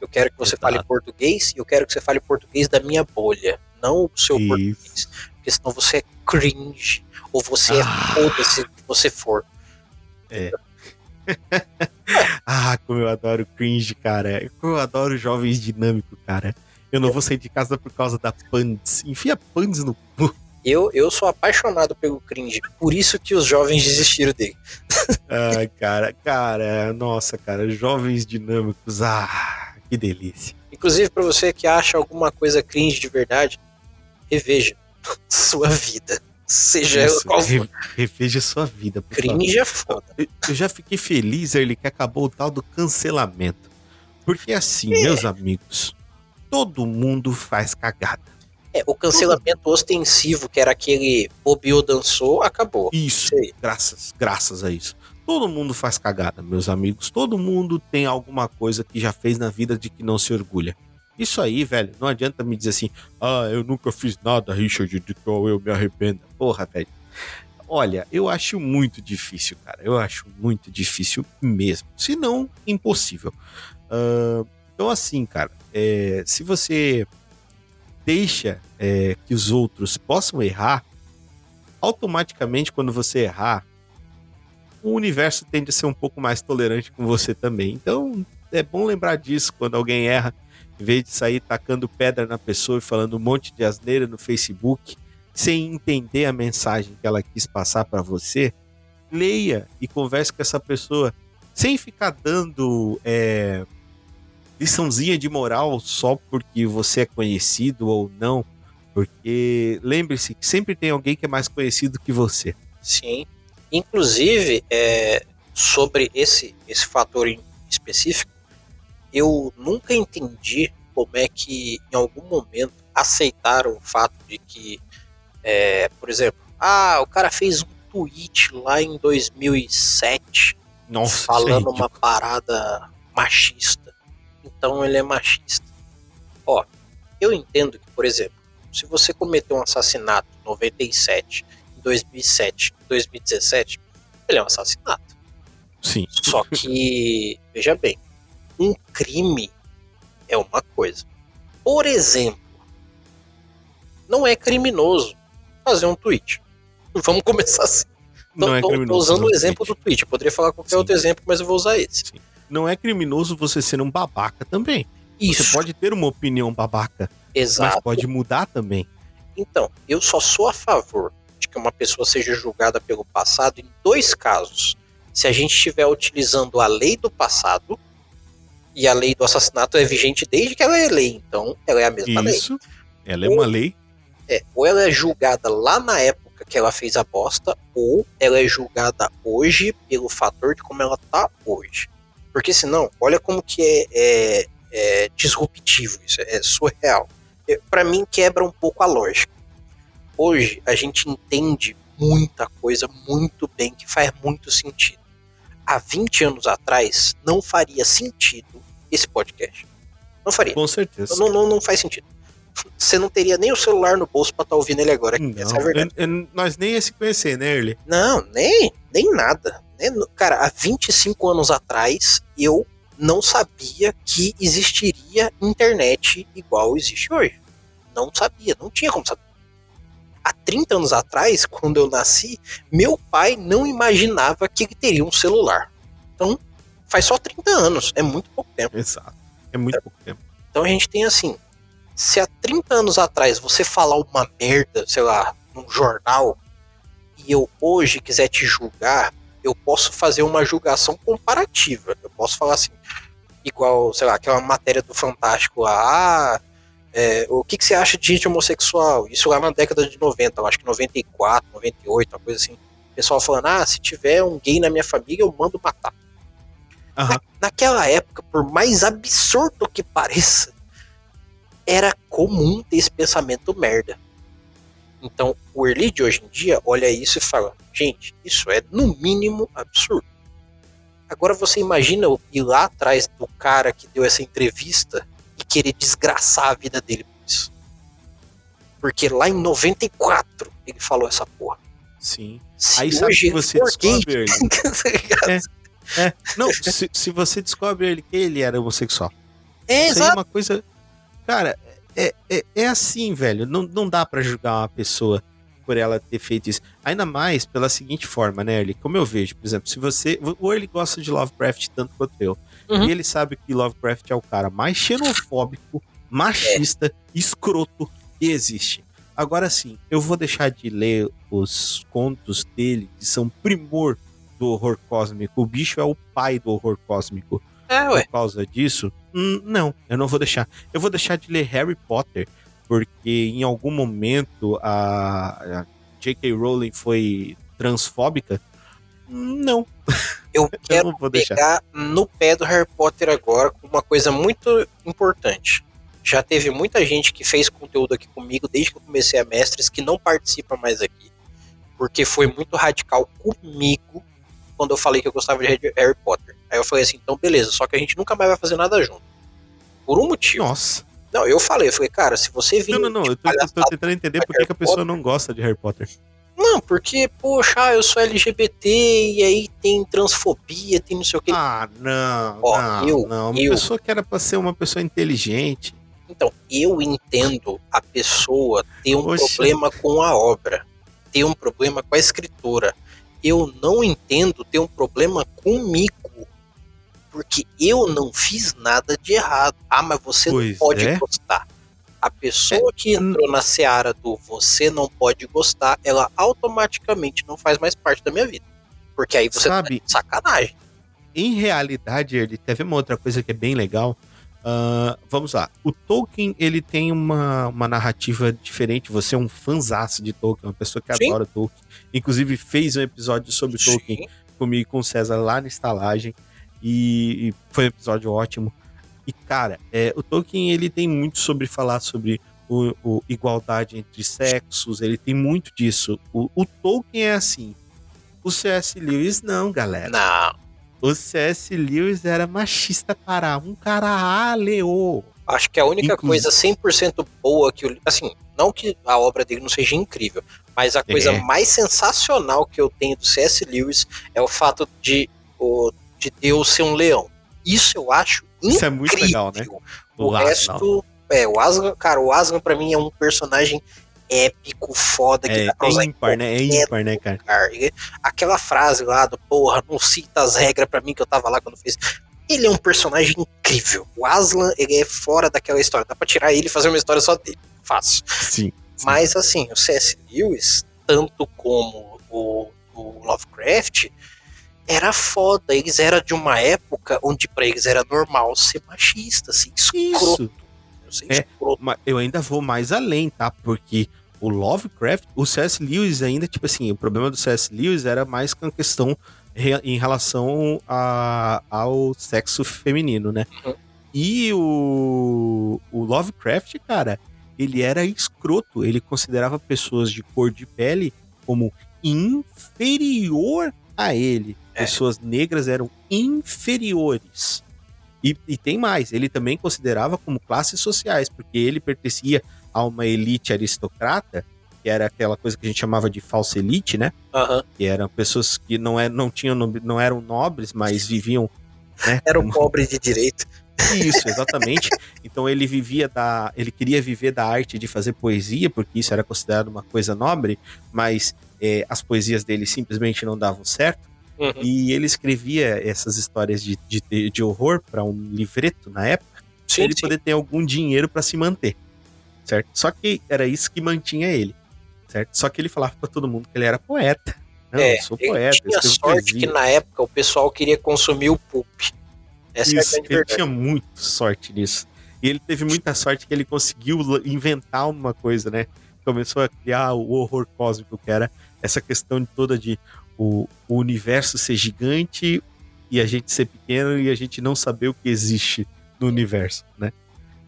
Eu quero que você Exato. fale português e eu quero que você fale português da minha bolha, não o seu Isso. português porque senão você é cringe, ou você é ah. é foda-se que você for. É. [laughs] ah, como eu adoro cringe, cara. Como eu adoro jovens dinâmicos, cara. Eu não vou sair de casa por causa da Pants. Enfia Pants no cu. Eu, eu sou apaixonado pelo cringe, por isso que os jovens desistiram dele. [laughs] ah, cara, cara, nossa, cara, jovens dinâmicos, ah, que delícia. Inclusive, para você que acha alguma coisa cringe de verdade, reveja sua vida. Seja Isso, qual for. Reveja sua vida. Cringe é foda. Eu, eu, já fiquei feliz, ele que acabou o tal do cancelamento. Porque assim, é. meus amigos, todo mundo faz cagada. É, o cancelamento ostensivo, que era aquele Bobio dançou, acabou. Isso, graças, graças a isso. Todo mundo faz cagada, meus amigos. Todo mundo tem alguma coisa que já fez na vida de que não se orgulha. Isso aí, velho, não adianta me dizer assim, ah, eu nunca fiz nada, Richard, de qual eu me arrependo. Porra, velho. Olha, eu acho muito difícil, cara. Eu acho muito difícil mesmo. Se não, impossível. Uh, então, assim, cara, é, se você deixa é, que os outros possam errar, automaticamente, quando você errar, o universo tende a ser um pouco mais tolerante com você também. Então, é bom lembrar disso quando alguém erra em vez de sair tacando pedra na pessoa e falando um monte de asneira no Facebook, sem entender a mensagem que ela quis passar para você, leia e converse com essa pessoa, sem ficar dando é, liçãozinha de moral só porque você é conhecido ou não, porque lembre-se que sempre tem alguém que é mais conhecido que você. Sim. Inclusive, é, sobre esse, esse fator específico, eu nunca entendi como é que em algum momento aceitaram o fato de que, é, por exemplo, ah, o cara fez um tweet lá em 2007 Nossa, falando uma parada machista. Então ele é machista. Ó, eu entendo que, por exemplo, se você cometeu um assassinato em 97, em 2007, em 2017, ele é um assassinato. Sim. Só que, [laughs] veja bem, um crime é uma coisa. Por exemplo, não é criminoso fazer um tweet. Vamos começar assim. Não tô, é criminoso. Tô usando o exemplo tweet. do tweet. Eu poderia falar qualquer Sim. outro exemplo, mas eu vou usar esse. Sim. Não é criminoso você ser um babaca também. Isso. Você pode ter uma opinião babaca. Exato. Mas pode mudar também. Então, eu só sou a favor de que uma pessoa seja julgada pelo passado em dois casos. Se a gente estiver utilizando a lei do passado e a lei do assassinato é vigente desde que ela é lei, então ela é a mesma Isso, lei. Isso, ela é ou, uma lei. É, ou ela é julgada lá na época que ela fez a bosta, ou ela é julgada hoje pelo fator de como ela tá hoje. Porque senão, olha como que é, é, é disruptivo isso, é surreal. É, para mim quebra um pouco a lógica. Hoje a gente entende muita coisa muito bem, que faz muito sentido. Há 20 anos atrás não faria sentido esse podcast. Não faria. Com certeza. Não, não, não faz sentido. Você não teria nem o celular no bolso pra estar tá ouvindo ele agora. Não, essa é a verdade. Eu, eu, nós nem ia se conhecer, né, Early? Não, nem, nem nada. Cara, há 25 anos atrás, eu não sabia que existiria internet igual existe hoje. Não sabia, não tinha como saber. Há 30 anos atrás, quando eu nasci, meu pai não imaginava que ele teria um celular. Então, faz só 30 anos, é muito pouco tempo. Exato, é muito pouco tempo. Então a gente tem assim, se há 30 anos atrás você falar uma merda, sei lá, num jornal, e eu hoje quiser te julgar, eu posso fazer uma julgação comparativa. Eu posso falar assim, igual, sei lá, aquela matéria do Fantástico lá, ah, é, o que, que você acha de gente homossexual? Isso lá na década de 90, eu acho que 94, 98, uma coisa assim. O pessoal falando, ah, se tiver um gay na minha família, eu mando matar. Uhum. Na, naquela época, por mais absurdo que pareça, era comum ter esse pensamento merda. Então, o Early de hoje em dia olha isso e fala: gente, isso é no mínimo absurdo. Agora você imagina ir lá atrás do cara que deu essa entrevista querer desgraçar a vida dele por isso. Porque lá em 94 ele falou essa porra. Sim. Se Aí sabe que você descobre ele. [laughs] Tá é, é. Não, se, se, você descobre ele que ele era homossexual. É, isso exato. é uma coisa. Cara, é, é, é assim, velho. Não, não dá para julgar uma pessoa por ela ter feito isso. Ainda mais pela seguinte forma, né, Early? Como eu vejo, por exemplo, se você. Ou ele gosta de Lovecraft tanto quanto eu. Uhum. E ele sabe que Lovecraft é o cara mais xenofóbico, machista, é. escroto que existe. Agora sim, eu vou deixar de ler os contos dele, que são primor do horror cósmico. O bicho é o pai do horror cósmico. É, ué. Por causa disso, hum, não, eu não vou deixar. Eu vou deixar de ler Harry Potter, porque em algum momento a, a J.K. Rowling foi transfóbica. Não. [laughs] Eu quero eu pegar no pé do Harry Potter agora com uma coisa muito importante. Já teve muita gente que fez conteúdo aqui comigo desde que eu comecei a Mestres que não participa mais aqui. Porque foi muito radical comigo quando eu falei que eu gostava de Harry Potter. Aí eu falei assim, então beleza, só que a gente nunca mais vai fazer nada junto. Por um motivo. Nossa. Não, eu falei, eu falei, cara, se você vir. Não, não, não, eu tô, tô tentando entender por que, a pessoa Potter, não gosta de Harry Potter. Não, porque, poxa, eu sou LGBT e aí tem transfobia, tem não sei o que. Ah, não. Ó, não, eu, não. Uma eu, pessoa que era pra ser uma pessoa inteligente. Então, eu entendo a pessoa ter um problema com a obra, ter um problema com a escritora. Eu não entendo ter um problema comigo porque eu não fiz nada de errado. Ah, mas você pois não pode é. gostar. A pessoa é. que entrou na seara do você não pode gostar, ela automaticamente não faz mais parte da minha vida. Porque aí você Sabe, tá sacanagem. Em realidade, ele teve uma outra coisa que é bem legal. Uh, vamos lá. O Tolkien, ele tem uma, uma narrativa diferente. Você é um fanzaço de Tolkien, uma pessoa que Sim. adora Tolkien. Inclusive, fez um episódio sobre Sim. Tolkien comigo e com o César lá na estalagem. E, e foi um episódio ótimo. E, cara, é, o Tolkien ele tem muito sobre falar sobre o, o, igualdade entre sexos, ele tem muito disso. O, o Tolkien é assim. O C.S. Lewis não, galera. Não. O C.S. Lewis era machista para um cara aleô. Acho que a única Inclusive. coisa 100% boa que eu. Assim, não que a obra dele não seja incrível, mas a coisa é. mais sensacional que eu tenho do C.S. Lewis é o fato de o de Deus ser um leão. Isso eu acho incrível. Isso é muito legal, né? O, o resto, é, o Aslan, cara, o Aslan pra mim é um personagem épico, foda, que é, dá pra usar é ímpar, né? É ímpar, né, cara? Aquela frase lá do, porra, não cita as regras pra mim que eu tava lá quando fez. Ele é um personagem incrível. O Aslan, ele é fora daquela história. Dá pra tirar ele e fazer uma história só dele. Fácil. Sim. sim. Mas, assim, o C.S. Lewis, tanto como o, o Lovecraft, era foda. Eles eram de uma época onde para eles era normal ser machista, ser escroto. Isso. É, eu ainda vou mais além, tá? Porque o Lovecraft, o C.S. Lewis ainda, tipo assim, o problema do C.S. Lewis era mais com a questão em relação a, ao sexo feminino, né? Uhum. E o, o Lovecraft, cara, ele era escroto. Ele considerava pessoas de cor de pele como inferior a ele. Pessoas negras eram inferiores. E, e tem mais, ele também considerava como classes sociais, porque ele pertencia a uma elite aristocrata, que era aquela coisa que a gente chamava de falsa elite, né? Aham. Que eram pessoas que não, é, não tinham não eram nobres, mas viviam. Né, [laughs] Era o como- pobre de direito. isso, exatamente. Então ele vivia da. Ele queria viver da arte de fazer poesia, porque isso era considerado uma coisa nobre, mas é, as poesias dele simplesmente não davam certo. Uhum. E ele escrevia essas histórias de, de, de horror para um livreto na época, Sim, pra ele sim. poder ter algum dinheiro para se manter. Certo? Só que era isso que mantinha ele. Certo? Só que ele falava para todo mundo que ele era poeta. Não, É, eu sou ele poeta. eu tinha sorte poesia. que na época o pessoal queria consumir o pulp. Essa é a Isso, grande ele verdade. tinha muito sorte nisso. E ele teve muita sorte que ele conseguiu inventar uma coisa, né? Começou a criar o horror cósmico, que era essa questão toda de o, o universo ser gigante e a gente ser pequeno e a gente não saber o que existe no universo, né?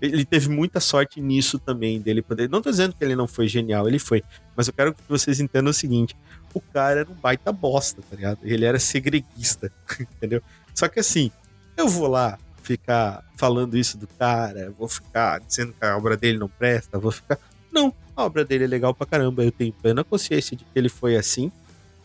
Ele teve muita sorte nisso também, dele poder. Não tô dizendo que ele não foi genial, ele foi. Mas eu quero que vocês entendam o seguinte: o cara era um baita bosta, tá ligado? Ele era segreguista, [laughs] entendeu? Só que assim, eu vou lá ficar falando isso do cara, vou ficar dizendo que a obra dele não presta, vou ficar. Não, a obra dele é legal pra caramba, eu tenho plena consciência de que ele foi assim.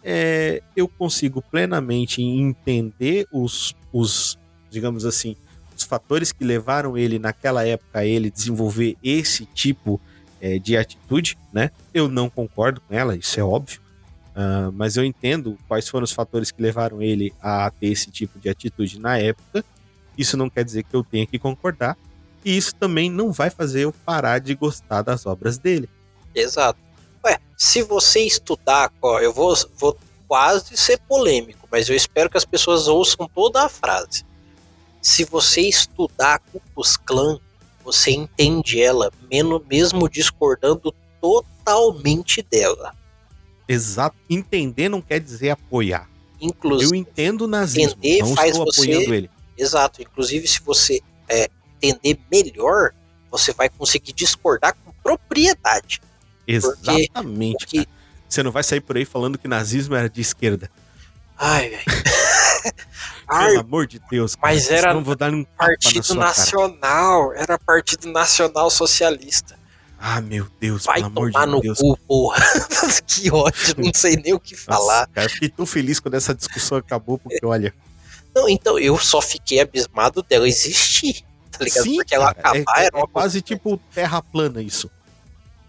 É, eu consigo plenamente entender os, os, digamos assim, os fatores que levaram ele naquela época a ele desenvolver esse tipo é, de atitude, né? Eu não concordo com ela, isso é óbvio. Ah, mas eu entendo quais foram os fatores que levaram ele a ter esse tipo de atitude na época. Isso não quer dizer que eu tenha que concordar. E isso também não vai fazer eu parar de gostar das obras dele. Exato. Ué, se você estudar, ó, eu vou, vou quase ser polêmico, mas eu espero que as pessoas ouçam toda a frase. Se você estudar Ku Klux Klan, você entende ela, mesmo discordando totalmente dela. Exato. Entender não quer dizer apoiar. Eu Inclusive, entendo o nazismo, Entender não faz estou você- apoiando ele. exato. Inclusive, se você é, entender melhor, você vai conseguir discordar com propriedade. Exatamente. Porque, cara. Você não vai sair por aí falando que nazismo era de esquerda. ai, velho. [laughs] Pelo Ai, amor de Deus. cara. mas era eu vou dar um tapa na Partido sua cara. Nacional, era Partido Nacional Socialista. Ah, meu Deus, Vai pelo amor tomar de no Deus. cu, porra. [laughs] que ódio, não sei nem o que Nossa, falar. cara, eu fiquei tão feliz quando essa discussão acabou, porque olha. Não, então eu só fiquei abismado dela existir, tá ligado? Sim, Porque ela cara, é- acabar é, era uma é quase tipo terra plana isso.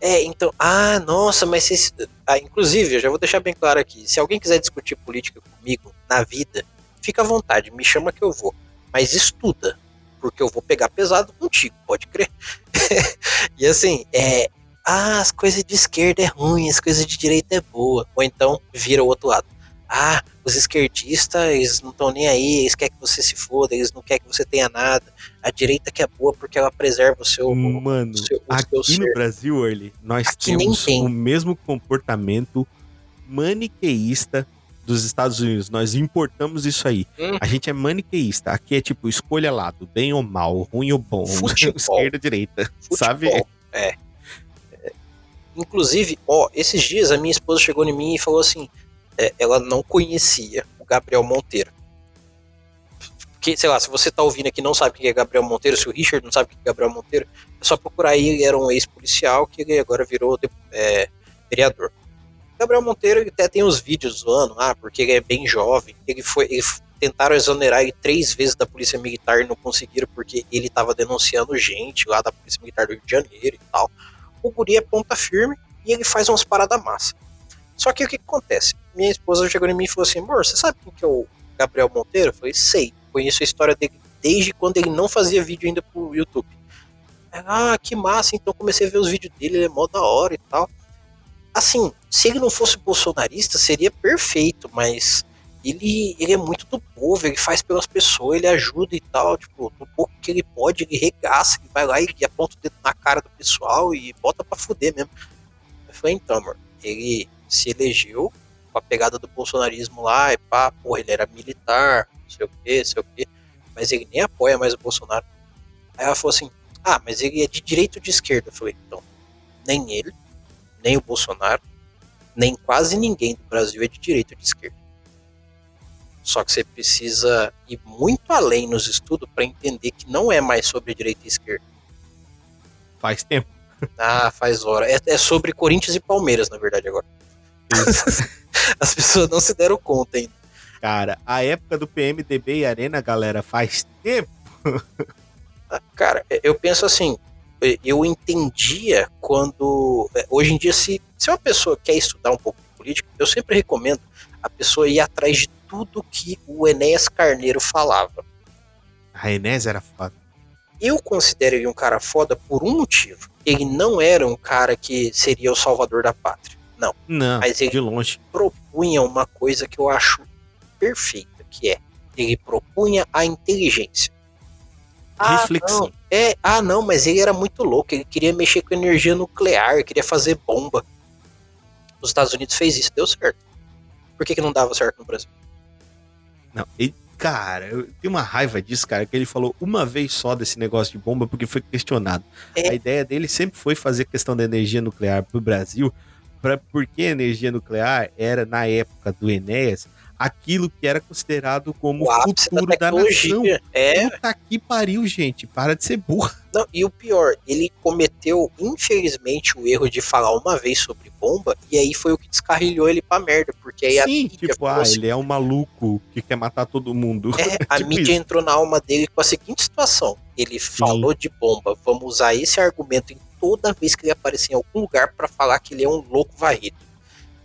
É, então, ah, nossa, mas vocês. Ah, inclusive, eu já vou deixar bem claro aqui: se alguém quiser discutir política comigo na vida, fica à vontade, me chama que eu vou. Mas estuda, porque eu vou pegar pesado contigo, pode crer. [laughs] e assim, é. Ah, as coisas de esquerda é ruim, as coisas de direita é boa. Ou então vira o outro lado. Ah, os esquerdistas, eles não estão nem aí, eles querem que você se foda, eles não querem que você tenha nada. A direita que é boa porque ela preserva o seu. Mano, o seu, o seu aqui ser. no Brasil, Early, nós Aqui temos tem. o mesmo comportamento maniqueísta dos Estados Unidos. Nós importamos isso aí. Hum. A gente é maniqueísta. Aqui é tipo, escolha lado, bem ou mal, ruim ou bom, [laughs] Futebol. esquerda, direita. Futebol, Sabe? É. Inclusive, ó, esses dias a minha esposa chegou em mim e falou assim: ela não conhecia o Gabriel Monteiro. Porque, sei lá, se você tá ouvindo aqui não sabe quem é Gabriel Monteiro, se o Richard não sabe quem é Gabriel Monteiro, é só procurar aí, ele era um ex-policial que ele agora virou é, vereador. Gabriel Monteiro até tem os vídeos zoando, ah, porque ele é bem jovem, ele foi. ele tentaram exonerar ele três vezes da polícia militar e não conseguiram porque ele tava denunciando gente lá da polícia militar do Rio de Janeiro e tal. O guri é ponta firme e ele faz umas paradas massa. Só que o que, que acontece? Minha esposa chegou em mim e falou assim: amor, você sabe quem que é o Gabriel Monteiro? Eu falei: sei, conheço a história dele desde quando ele não fazia vídeo ainda pro YouTube. Ah, que massa, então comecei a ver os vídeos dele, ele é mó da hora e tal. Assim, se ele não fosse bolsonarista, seria perfeito, mas ele, ele é muito do povo, ele faz pelas pessoas, ele ajuda e tal, tipo, no pouco que ele pode, ele regaça, ele vai lá e aponta o dedo na cara do pessoal e bota pra fuder mesmo. Eu falei, então, amor, ele se elegeu com a pegada do bolsonarismo lá, e pá, porra, ele era militar, não sei o que, não sei o que, mas ele nem apoia mais o Bolsonaro. Aí ela falou assim, ah, mas ele é de direita ou de esquerda? Eu falei, então, nem ele, nem o Bolsonaro, nem quase ninguém do Brasil é de direita ou de esquerda. Só que você precisa ir muito além nos estudos para entender que não é mais sobre direita e esquerda. Faz tempo. Ah, faz hora. É, é sobre Corinthians e Palmeiras, na verdade, agora. [laughs] As pessoas não se deram conta ainda. Cara, a época do PMDB e Arena, galera, faz tempo. [laughs] Cara, eu penso assim, eu entendia quando. É, hoje em dia, se, se uma pessoa quer estudar um pouco de política, eu sempre recomendo a pessoa ir atrás de tudo que o Enéas Carneiro falava. A Enéas era foda. Eu considero ele um cara foda por um motivo. Ele não era um cara que seria o salvador da pátria. Não. Não, mas ele de longe. propunha uma coisa que eu acho perfeita, que é ele propunha a inteligência. Ah, Reflexão. Não, é, ah, não, mas ele era muito louco, ele queria mexer com energia nuclear, queria fazer bomba. Os Estados Unidos fez isso, deu certo. Por que, que não dava certo no Brasil? Não, e, cara, eu tenho uma raiva disso, cara, que ele falou uma vez só desse negócio de bomba porque foi questionado. É. A ideia dele sempre foi fazer questão da energia nuclear pro Brasil, pra, porque a energia nuclear era, na época do Enéas, aquilo que era considerado como o futuro da, da, nação. É. Puta que pariu, gente. Para de ser burra. Não, e o pior, ele cometeu, infelizmente, o erro de falar uma vez sobre bomba, e aí foi o que descarrilhou ele pra merda. Porque aí Sim, a tipo, ah, assim, ele é um maluco que quer matar todo mundo. É, [laughs] a tipo mídia isso. entrou na alma dele com a seguinte situação. Ele Sim. falou de bomba, vamos usar esse argumento em toda vez que ele aparecer em algum lugar para falar que ele é um louco varrido.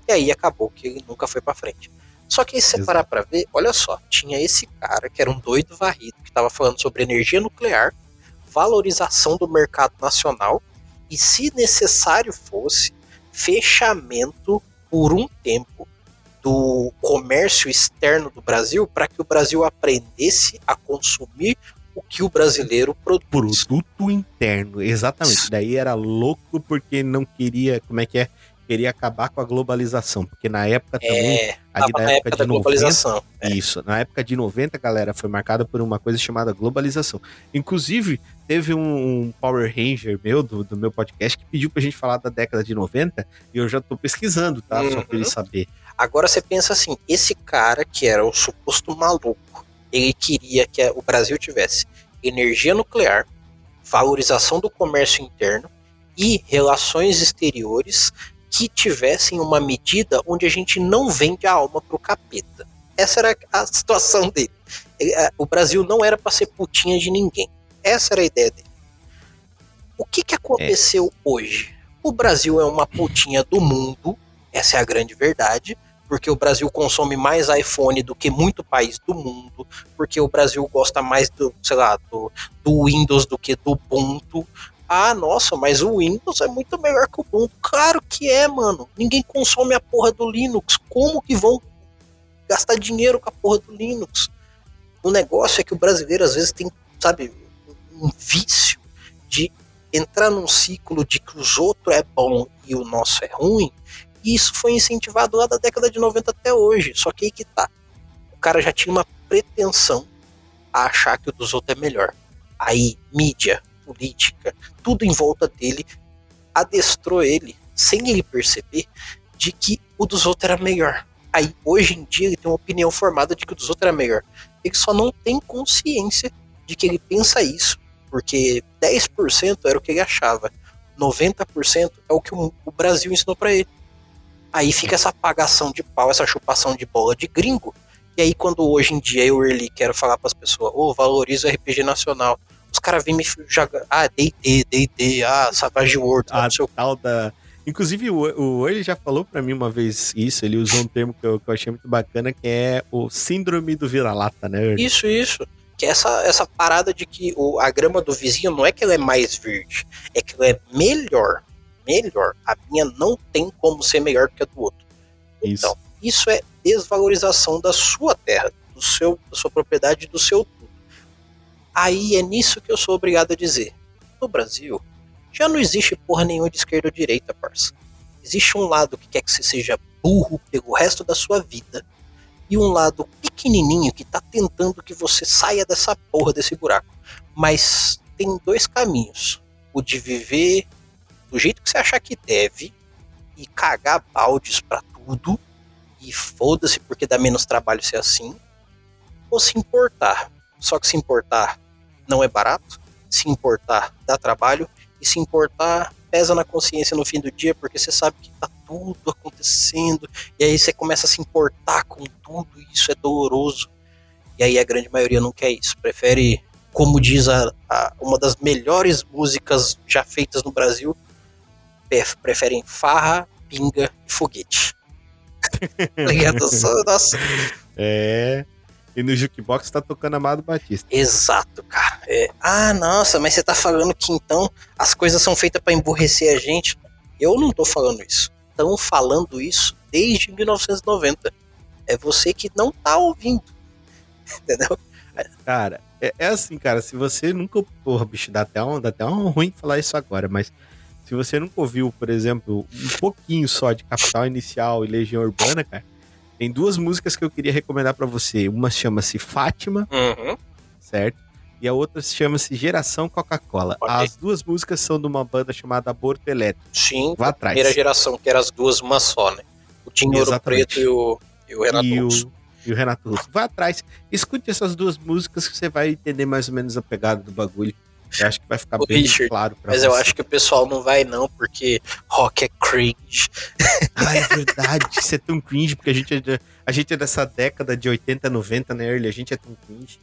E aí acabou que ele nunca foi para frente. Só que se você parar pra ver, olha só, tinha esse cara que era um doido varrido, que estava falando sobre energia nuclear, valorização do mercado nacional e, se necessário fosse, fechamento por um tempo do comércio externo do Brasil para que o Brasil aprendesse a consumir o que o brasileiro produz. Produto interno, exatamente. Daí era louco porque não queria, como é que é? queria acabar com a globalização, porque na época também, é, ali na época, época de 90, é. isso, na época de 90, galera, foi marcada por uma coisa chamada globalização. Inclusive, teve um, um Power Ranger meu, do, do, meu podcast, que pediu pra gente falar da década de 90, e eu já tô pesquisando, tá? Uhum. Só pra ele uhum. saber. Agora você pensa assim, esse cara que era o suposto maluco, ele queria que o Brasil tivesse energia nuclear, valorização do comércio interno e relações exteriores que tivessem uma medida onde a gente não vende a alma pro capeta. Essa era a situação dele. O Brasil não era para ser putinha de ninguém. Essa era a ideia dele. O que, que aconteceu é. hoje? O Brasil é uma putinha do mundo, essa é a grande verdade, porque o Brasil consome mais iPhone do que muito país do mundo, porque o Brasil gosta mais do, sei lá, do, do Windows do que do Ubuntu, ah, nossa, mas o Windows é muito melhor que o Ubuntu. Claro que é, mano. Ninguém consome a porra do Linux. Como que vão gastar dinheiro com a porra do Linux? O negócio é que o brasileiro às vezes tem, sabe, um vício de entrar num ciclo de que os outros é bom e o nosso é ruim. E isso foi incentivado lá da década de 90 até hoje. Só que aí que tá. O cara já tinha uma pretensão a achar que o dos outros é melhor. Aí, mídia, política, tudo em volta dele adestrou ele, sem ele perceber, de que o dos outros era melhor. Aí, hoje em dia, ele tem uma opinião formada de que o dos outros era melhor. Ele só não tem consciência de que ele pensa isso, porque 10% era o que ele achava, 90% é o que o Brasil ensinou para ele. Aí fica essa apagação de pau, essa chupação de bola de gringo. E aí, quando hoje em dia eu, Early, quero falar para as pessoas, ô, oh, valoriza o RPG nacional os caras vêm me jogar. Ah, DD, DD, ah, Savage World. Ah, seu... tal da. Inclusive, o, o ele já falou para mim uma vez isso, ele usou um termo que eu, que eu achei muito bacana, que é o síndrome do vira-lata, né? Isso, isso. Que é essa, essa parada de que o, a grama do vizinho não é que ela é mais verde, é que ela é melhor. Melhor. A minha não tem como ser melhor que a do outro. Isso. Então, isso é desvalorização da sua terra, do seu, da sua propriedade, do seu Aí é nisso que eu sou obrigado a dizer. No Brasil, já não existe porra nenhuma de esquerda ou direita, parça. Existe um lado que quer que você seja burro pelo resto da sua vida e um lado pequenininho que tá tentando que você saia dessa porra desse buraco. Mas tem dois caminhos: o de viver do jeito que você achar que deve e cagar baldes para tudo e foda-se porque dá menos trabalho ser assim, ou se importar. Só que se importar não é barato, se importar dá trabalho, e se importar pesa na consciência no fim do dia, porque você sabe que tá tudo acontecendo, e aí você começa a se importar com tudo, e isso é doloroso. E aí a grande maioria não quer isso, prefere, como diz a, a uma das melhores músicas já feitas no Brasil, preferem farra, pinga e foguete. [laughs] Ligado? Nossa. É. E no jukebox tá tocando Amado Batista. Exato, cara. É. Ah, nossa, mas você tá falando que então as coisas são feitas para emburrecer a gente. Eu não tô falando isso. Estão falando isso desde 1990. É você que não tá ouvindo. [laughs] Entendeu? Cara, é, é, assim, cara, se você nunca. Porra, bicho, dá até, um, dá até um ruim falar isso agora, mas se você nunca ouviu, por exemplo, um pouquinho só de Capital Inicial e Legião Urbana, cara, tem duas músicas que eu queria recomendar para você. Uma chama-se Fátima, uhum. certo? E a outra chama-se Geração Coca-Cola. Okay. As duas músicas são de uma banda chamada Aborto Elétrico. Sim, Vá atrás. primeira geração, que eram as duas uma só, né? O Tinhouro Preto e o, e o Renato e Russo. O, e o Renato Russo. Vá atrás, escute essas duas músicas que você vai entender mais ou menos a pegada do bagulho. Eu acho que vai ficar bem Richard, claro pra Mas você. eu acho que o pessoal não vai não, porque rock é cringe. [laughs] Ah, é verdade. Isso é tão cringe, porque a gente, é, a gente é dessa década de 80, 90, né, Early? A gente é tão cringe.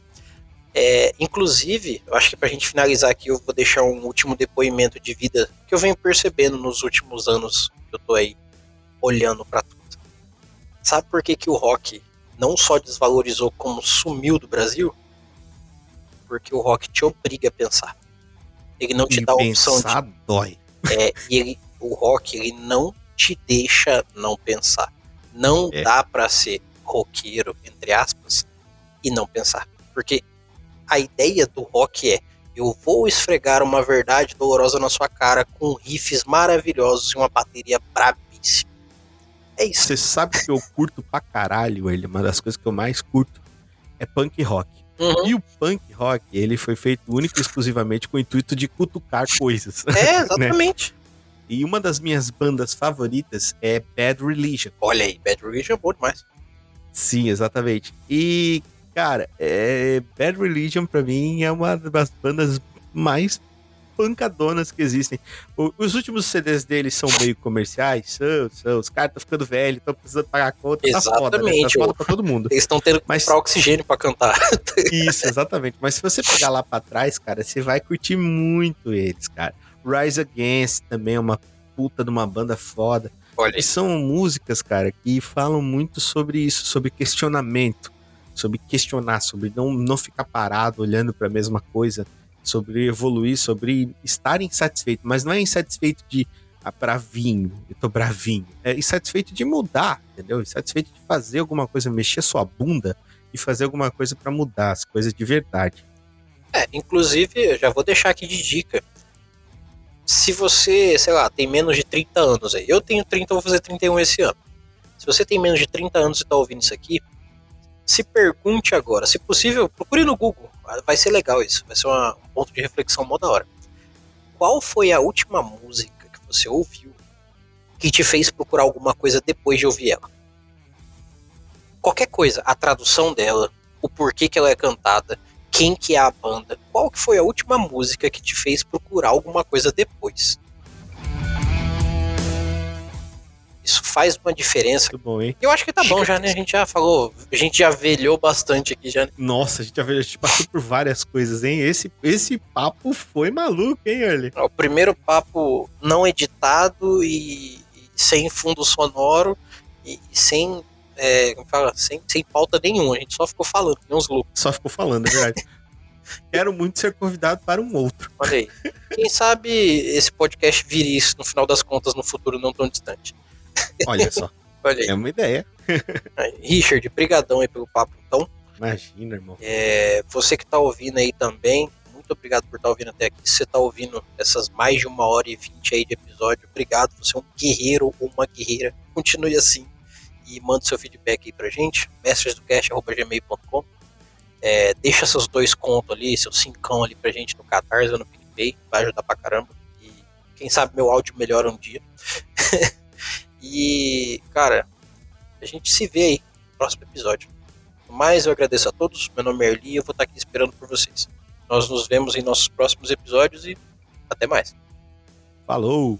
É, inclusive, eu acho que pra gente finalizar aqui, eu vou deixar um último depoimento de vida que eu venho percebendo nos últimos anos que eu tô aí olhando para tudo. Sabe por que, que o rock não só desvalorizou, como sumiu do Brasil? Porque o rock te obriga a pensar. Ele não te e dá a opção de. dói. É, e ele, o rock ele não te deixa não pensar. Não é. dá para ser roqueiro, entre aspas, e não pensar. Porque a ideia do rock é: eu vou esfregar uma verdade dolorosa na sua cara com riffs maravilhosos e uma bateria brabíssima. É isso. Você sabe que eu curto pra caralho ele, uma das coisas que eu mais curto é punk rock. Uhum. E o punk rock, ele foi feito único e exclusivamente com o intuito de cutucar coisas. É, [laughs] exatamente. né? E uma das minhas bandas favoritas é Bad Religion. Olha aí, Bad Religion é bom demais. Sim, exatamente. E, cara, é, Bad Religion pra mim é uma das bandas mais pancadonas que existem. O, os últimos CDs deles são meio comerciais, são, são, os caras estão ficando velhos, estão precisando pagar conta, exatamente, tá foda, né? tá foda pra todo mundo. Eles estão tendo que Mas, comprar oxigênio pra cantar. [laughs] Isso, exatamente. Mas se você pegar lá pra trás, cara, você vai curtir muito eles, cara. Rise Against também é uma puta de uma banda foda. Olha. E são músicas, cara, que falam muito sobre isso, sobre questionamento, sobre questionar, sobre não, não ficar parado olhando para a mesma coisa sobre evoluir, sobre estar insatisfeito, mas não é insatisfeito de ah, bravinho, eu tô bravinho. É insatisfeito de mudar, entendeu? Insatisfeito de fazer alguma coisa, mexer sua bunda e fazer alguma coisa para mudar as coisas de verdade. É, inclusive, eu já vou deixar aqui de dica. Se você, sei lá, tem menos de 30 anos aí, eu tenho 30, vou fazer 31 esse ano. Se você tem menos de 30 anos e tá ouvindo isso aqui, se pergunte agora, se possível, procure no Google Vai ser legal isso, vai ser uma, um ponto de reflexão mó da hora. Qual foi a última música que você ouviu que te fez procurar alguma coisa depois de ouvir ela? Qualquer coisa, a tradução dela, o porquê que ela é cantada, quem que é a banda, qual que foi a última música que te fez procurar alguma coisa depois? Isso faz uma diferença. Muito bom, hein? Eu acho que tá bom já, né? A gente já falou, a gente já velhou bastante aqui já. Né? Nossa, a gente já velhou, a gente passou por várias coisas, hein? Esse, esse papo foi maluco, hein, Early? O primeiro papo não editado e, e sem fundo sonoro e, e sem, é, como fala, sem, sem pauta nenhuma. A gente só ficou falando, nem uns loucos. Só ficou falando, é verdade. [laughs] Quero muito ser convidado para um outro. Olha aí. Quem sabe esse podcast vire isso no final das contas no futuro não tão distante. Olha só. [laughs] Olha. É uma ideia. Richard, brigadão aí pelo papo, então. Imagina, irmão. É, você que tá ouvindo aí também, muito obrigado por estar tá ouvindo até aqui. Se você tá ouvindo essas mais de uma hora e vinte aí de episódio, obrigado. Você é um guerreiro ou uma guerreira. Continue assim e manda seu feedback aí pra gente. mestresdocast.gmail.com é, Deixa seus dois contos ali, seus cincão ali pra gente no Catarse ou no PicPay. Vai ajudar pra caramba. E quem sabe meu áudio melhora um dia. [laughs] E, cara, a gente se vê aí no próximo episódio. mais, eu agradeço a todos. Meu nome é Erli e eu vou estar aqui esperando por vocês. Nós nos vemos em nossos próximos episódios e até mais. Falou!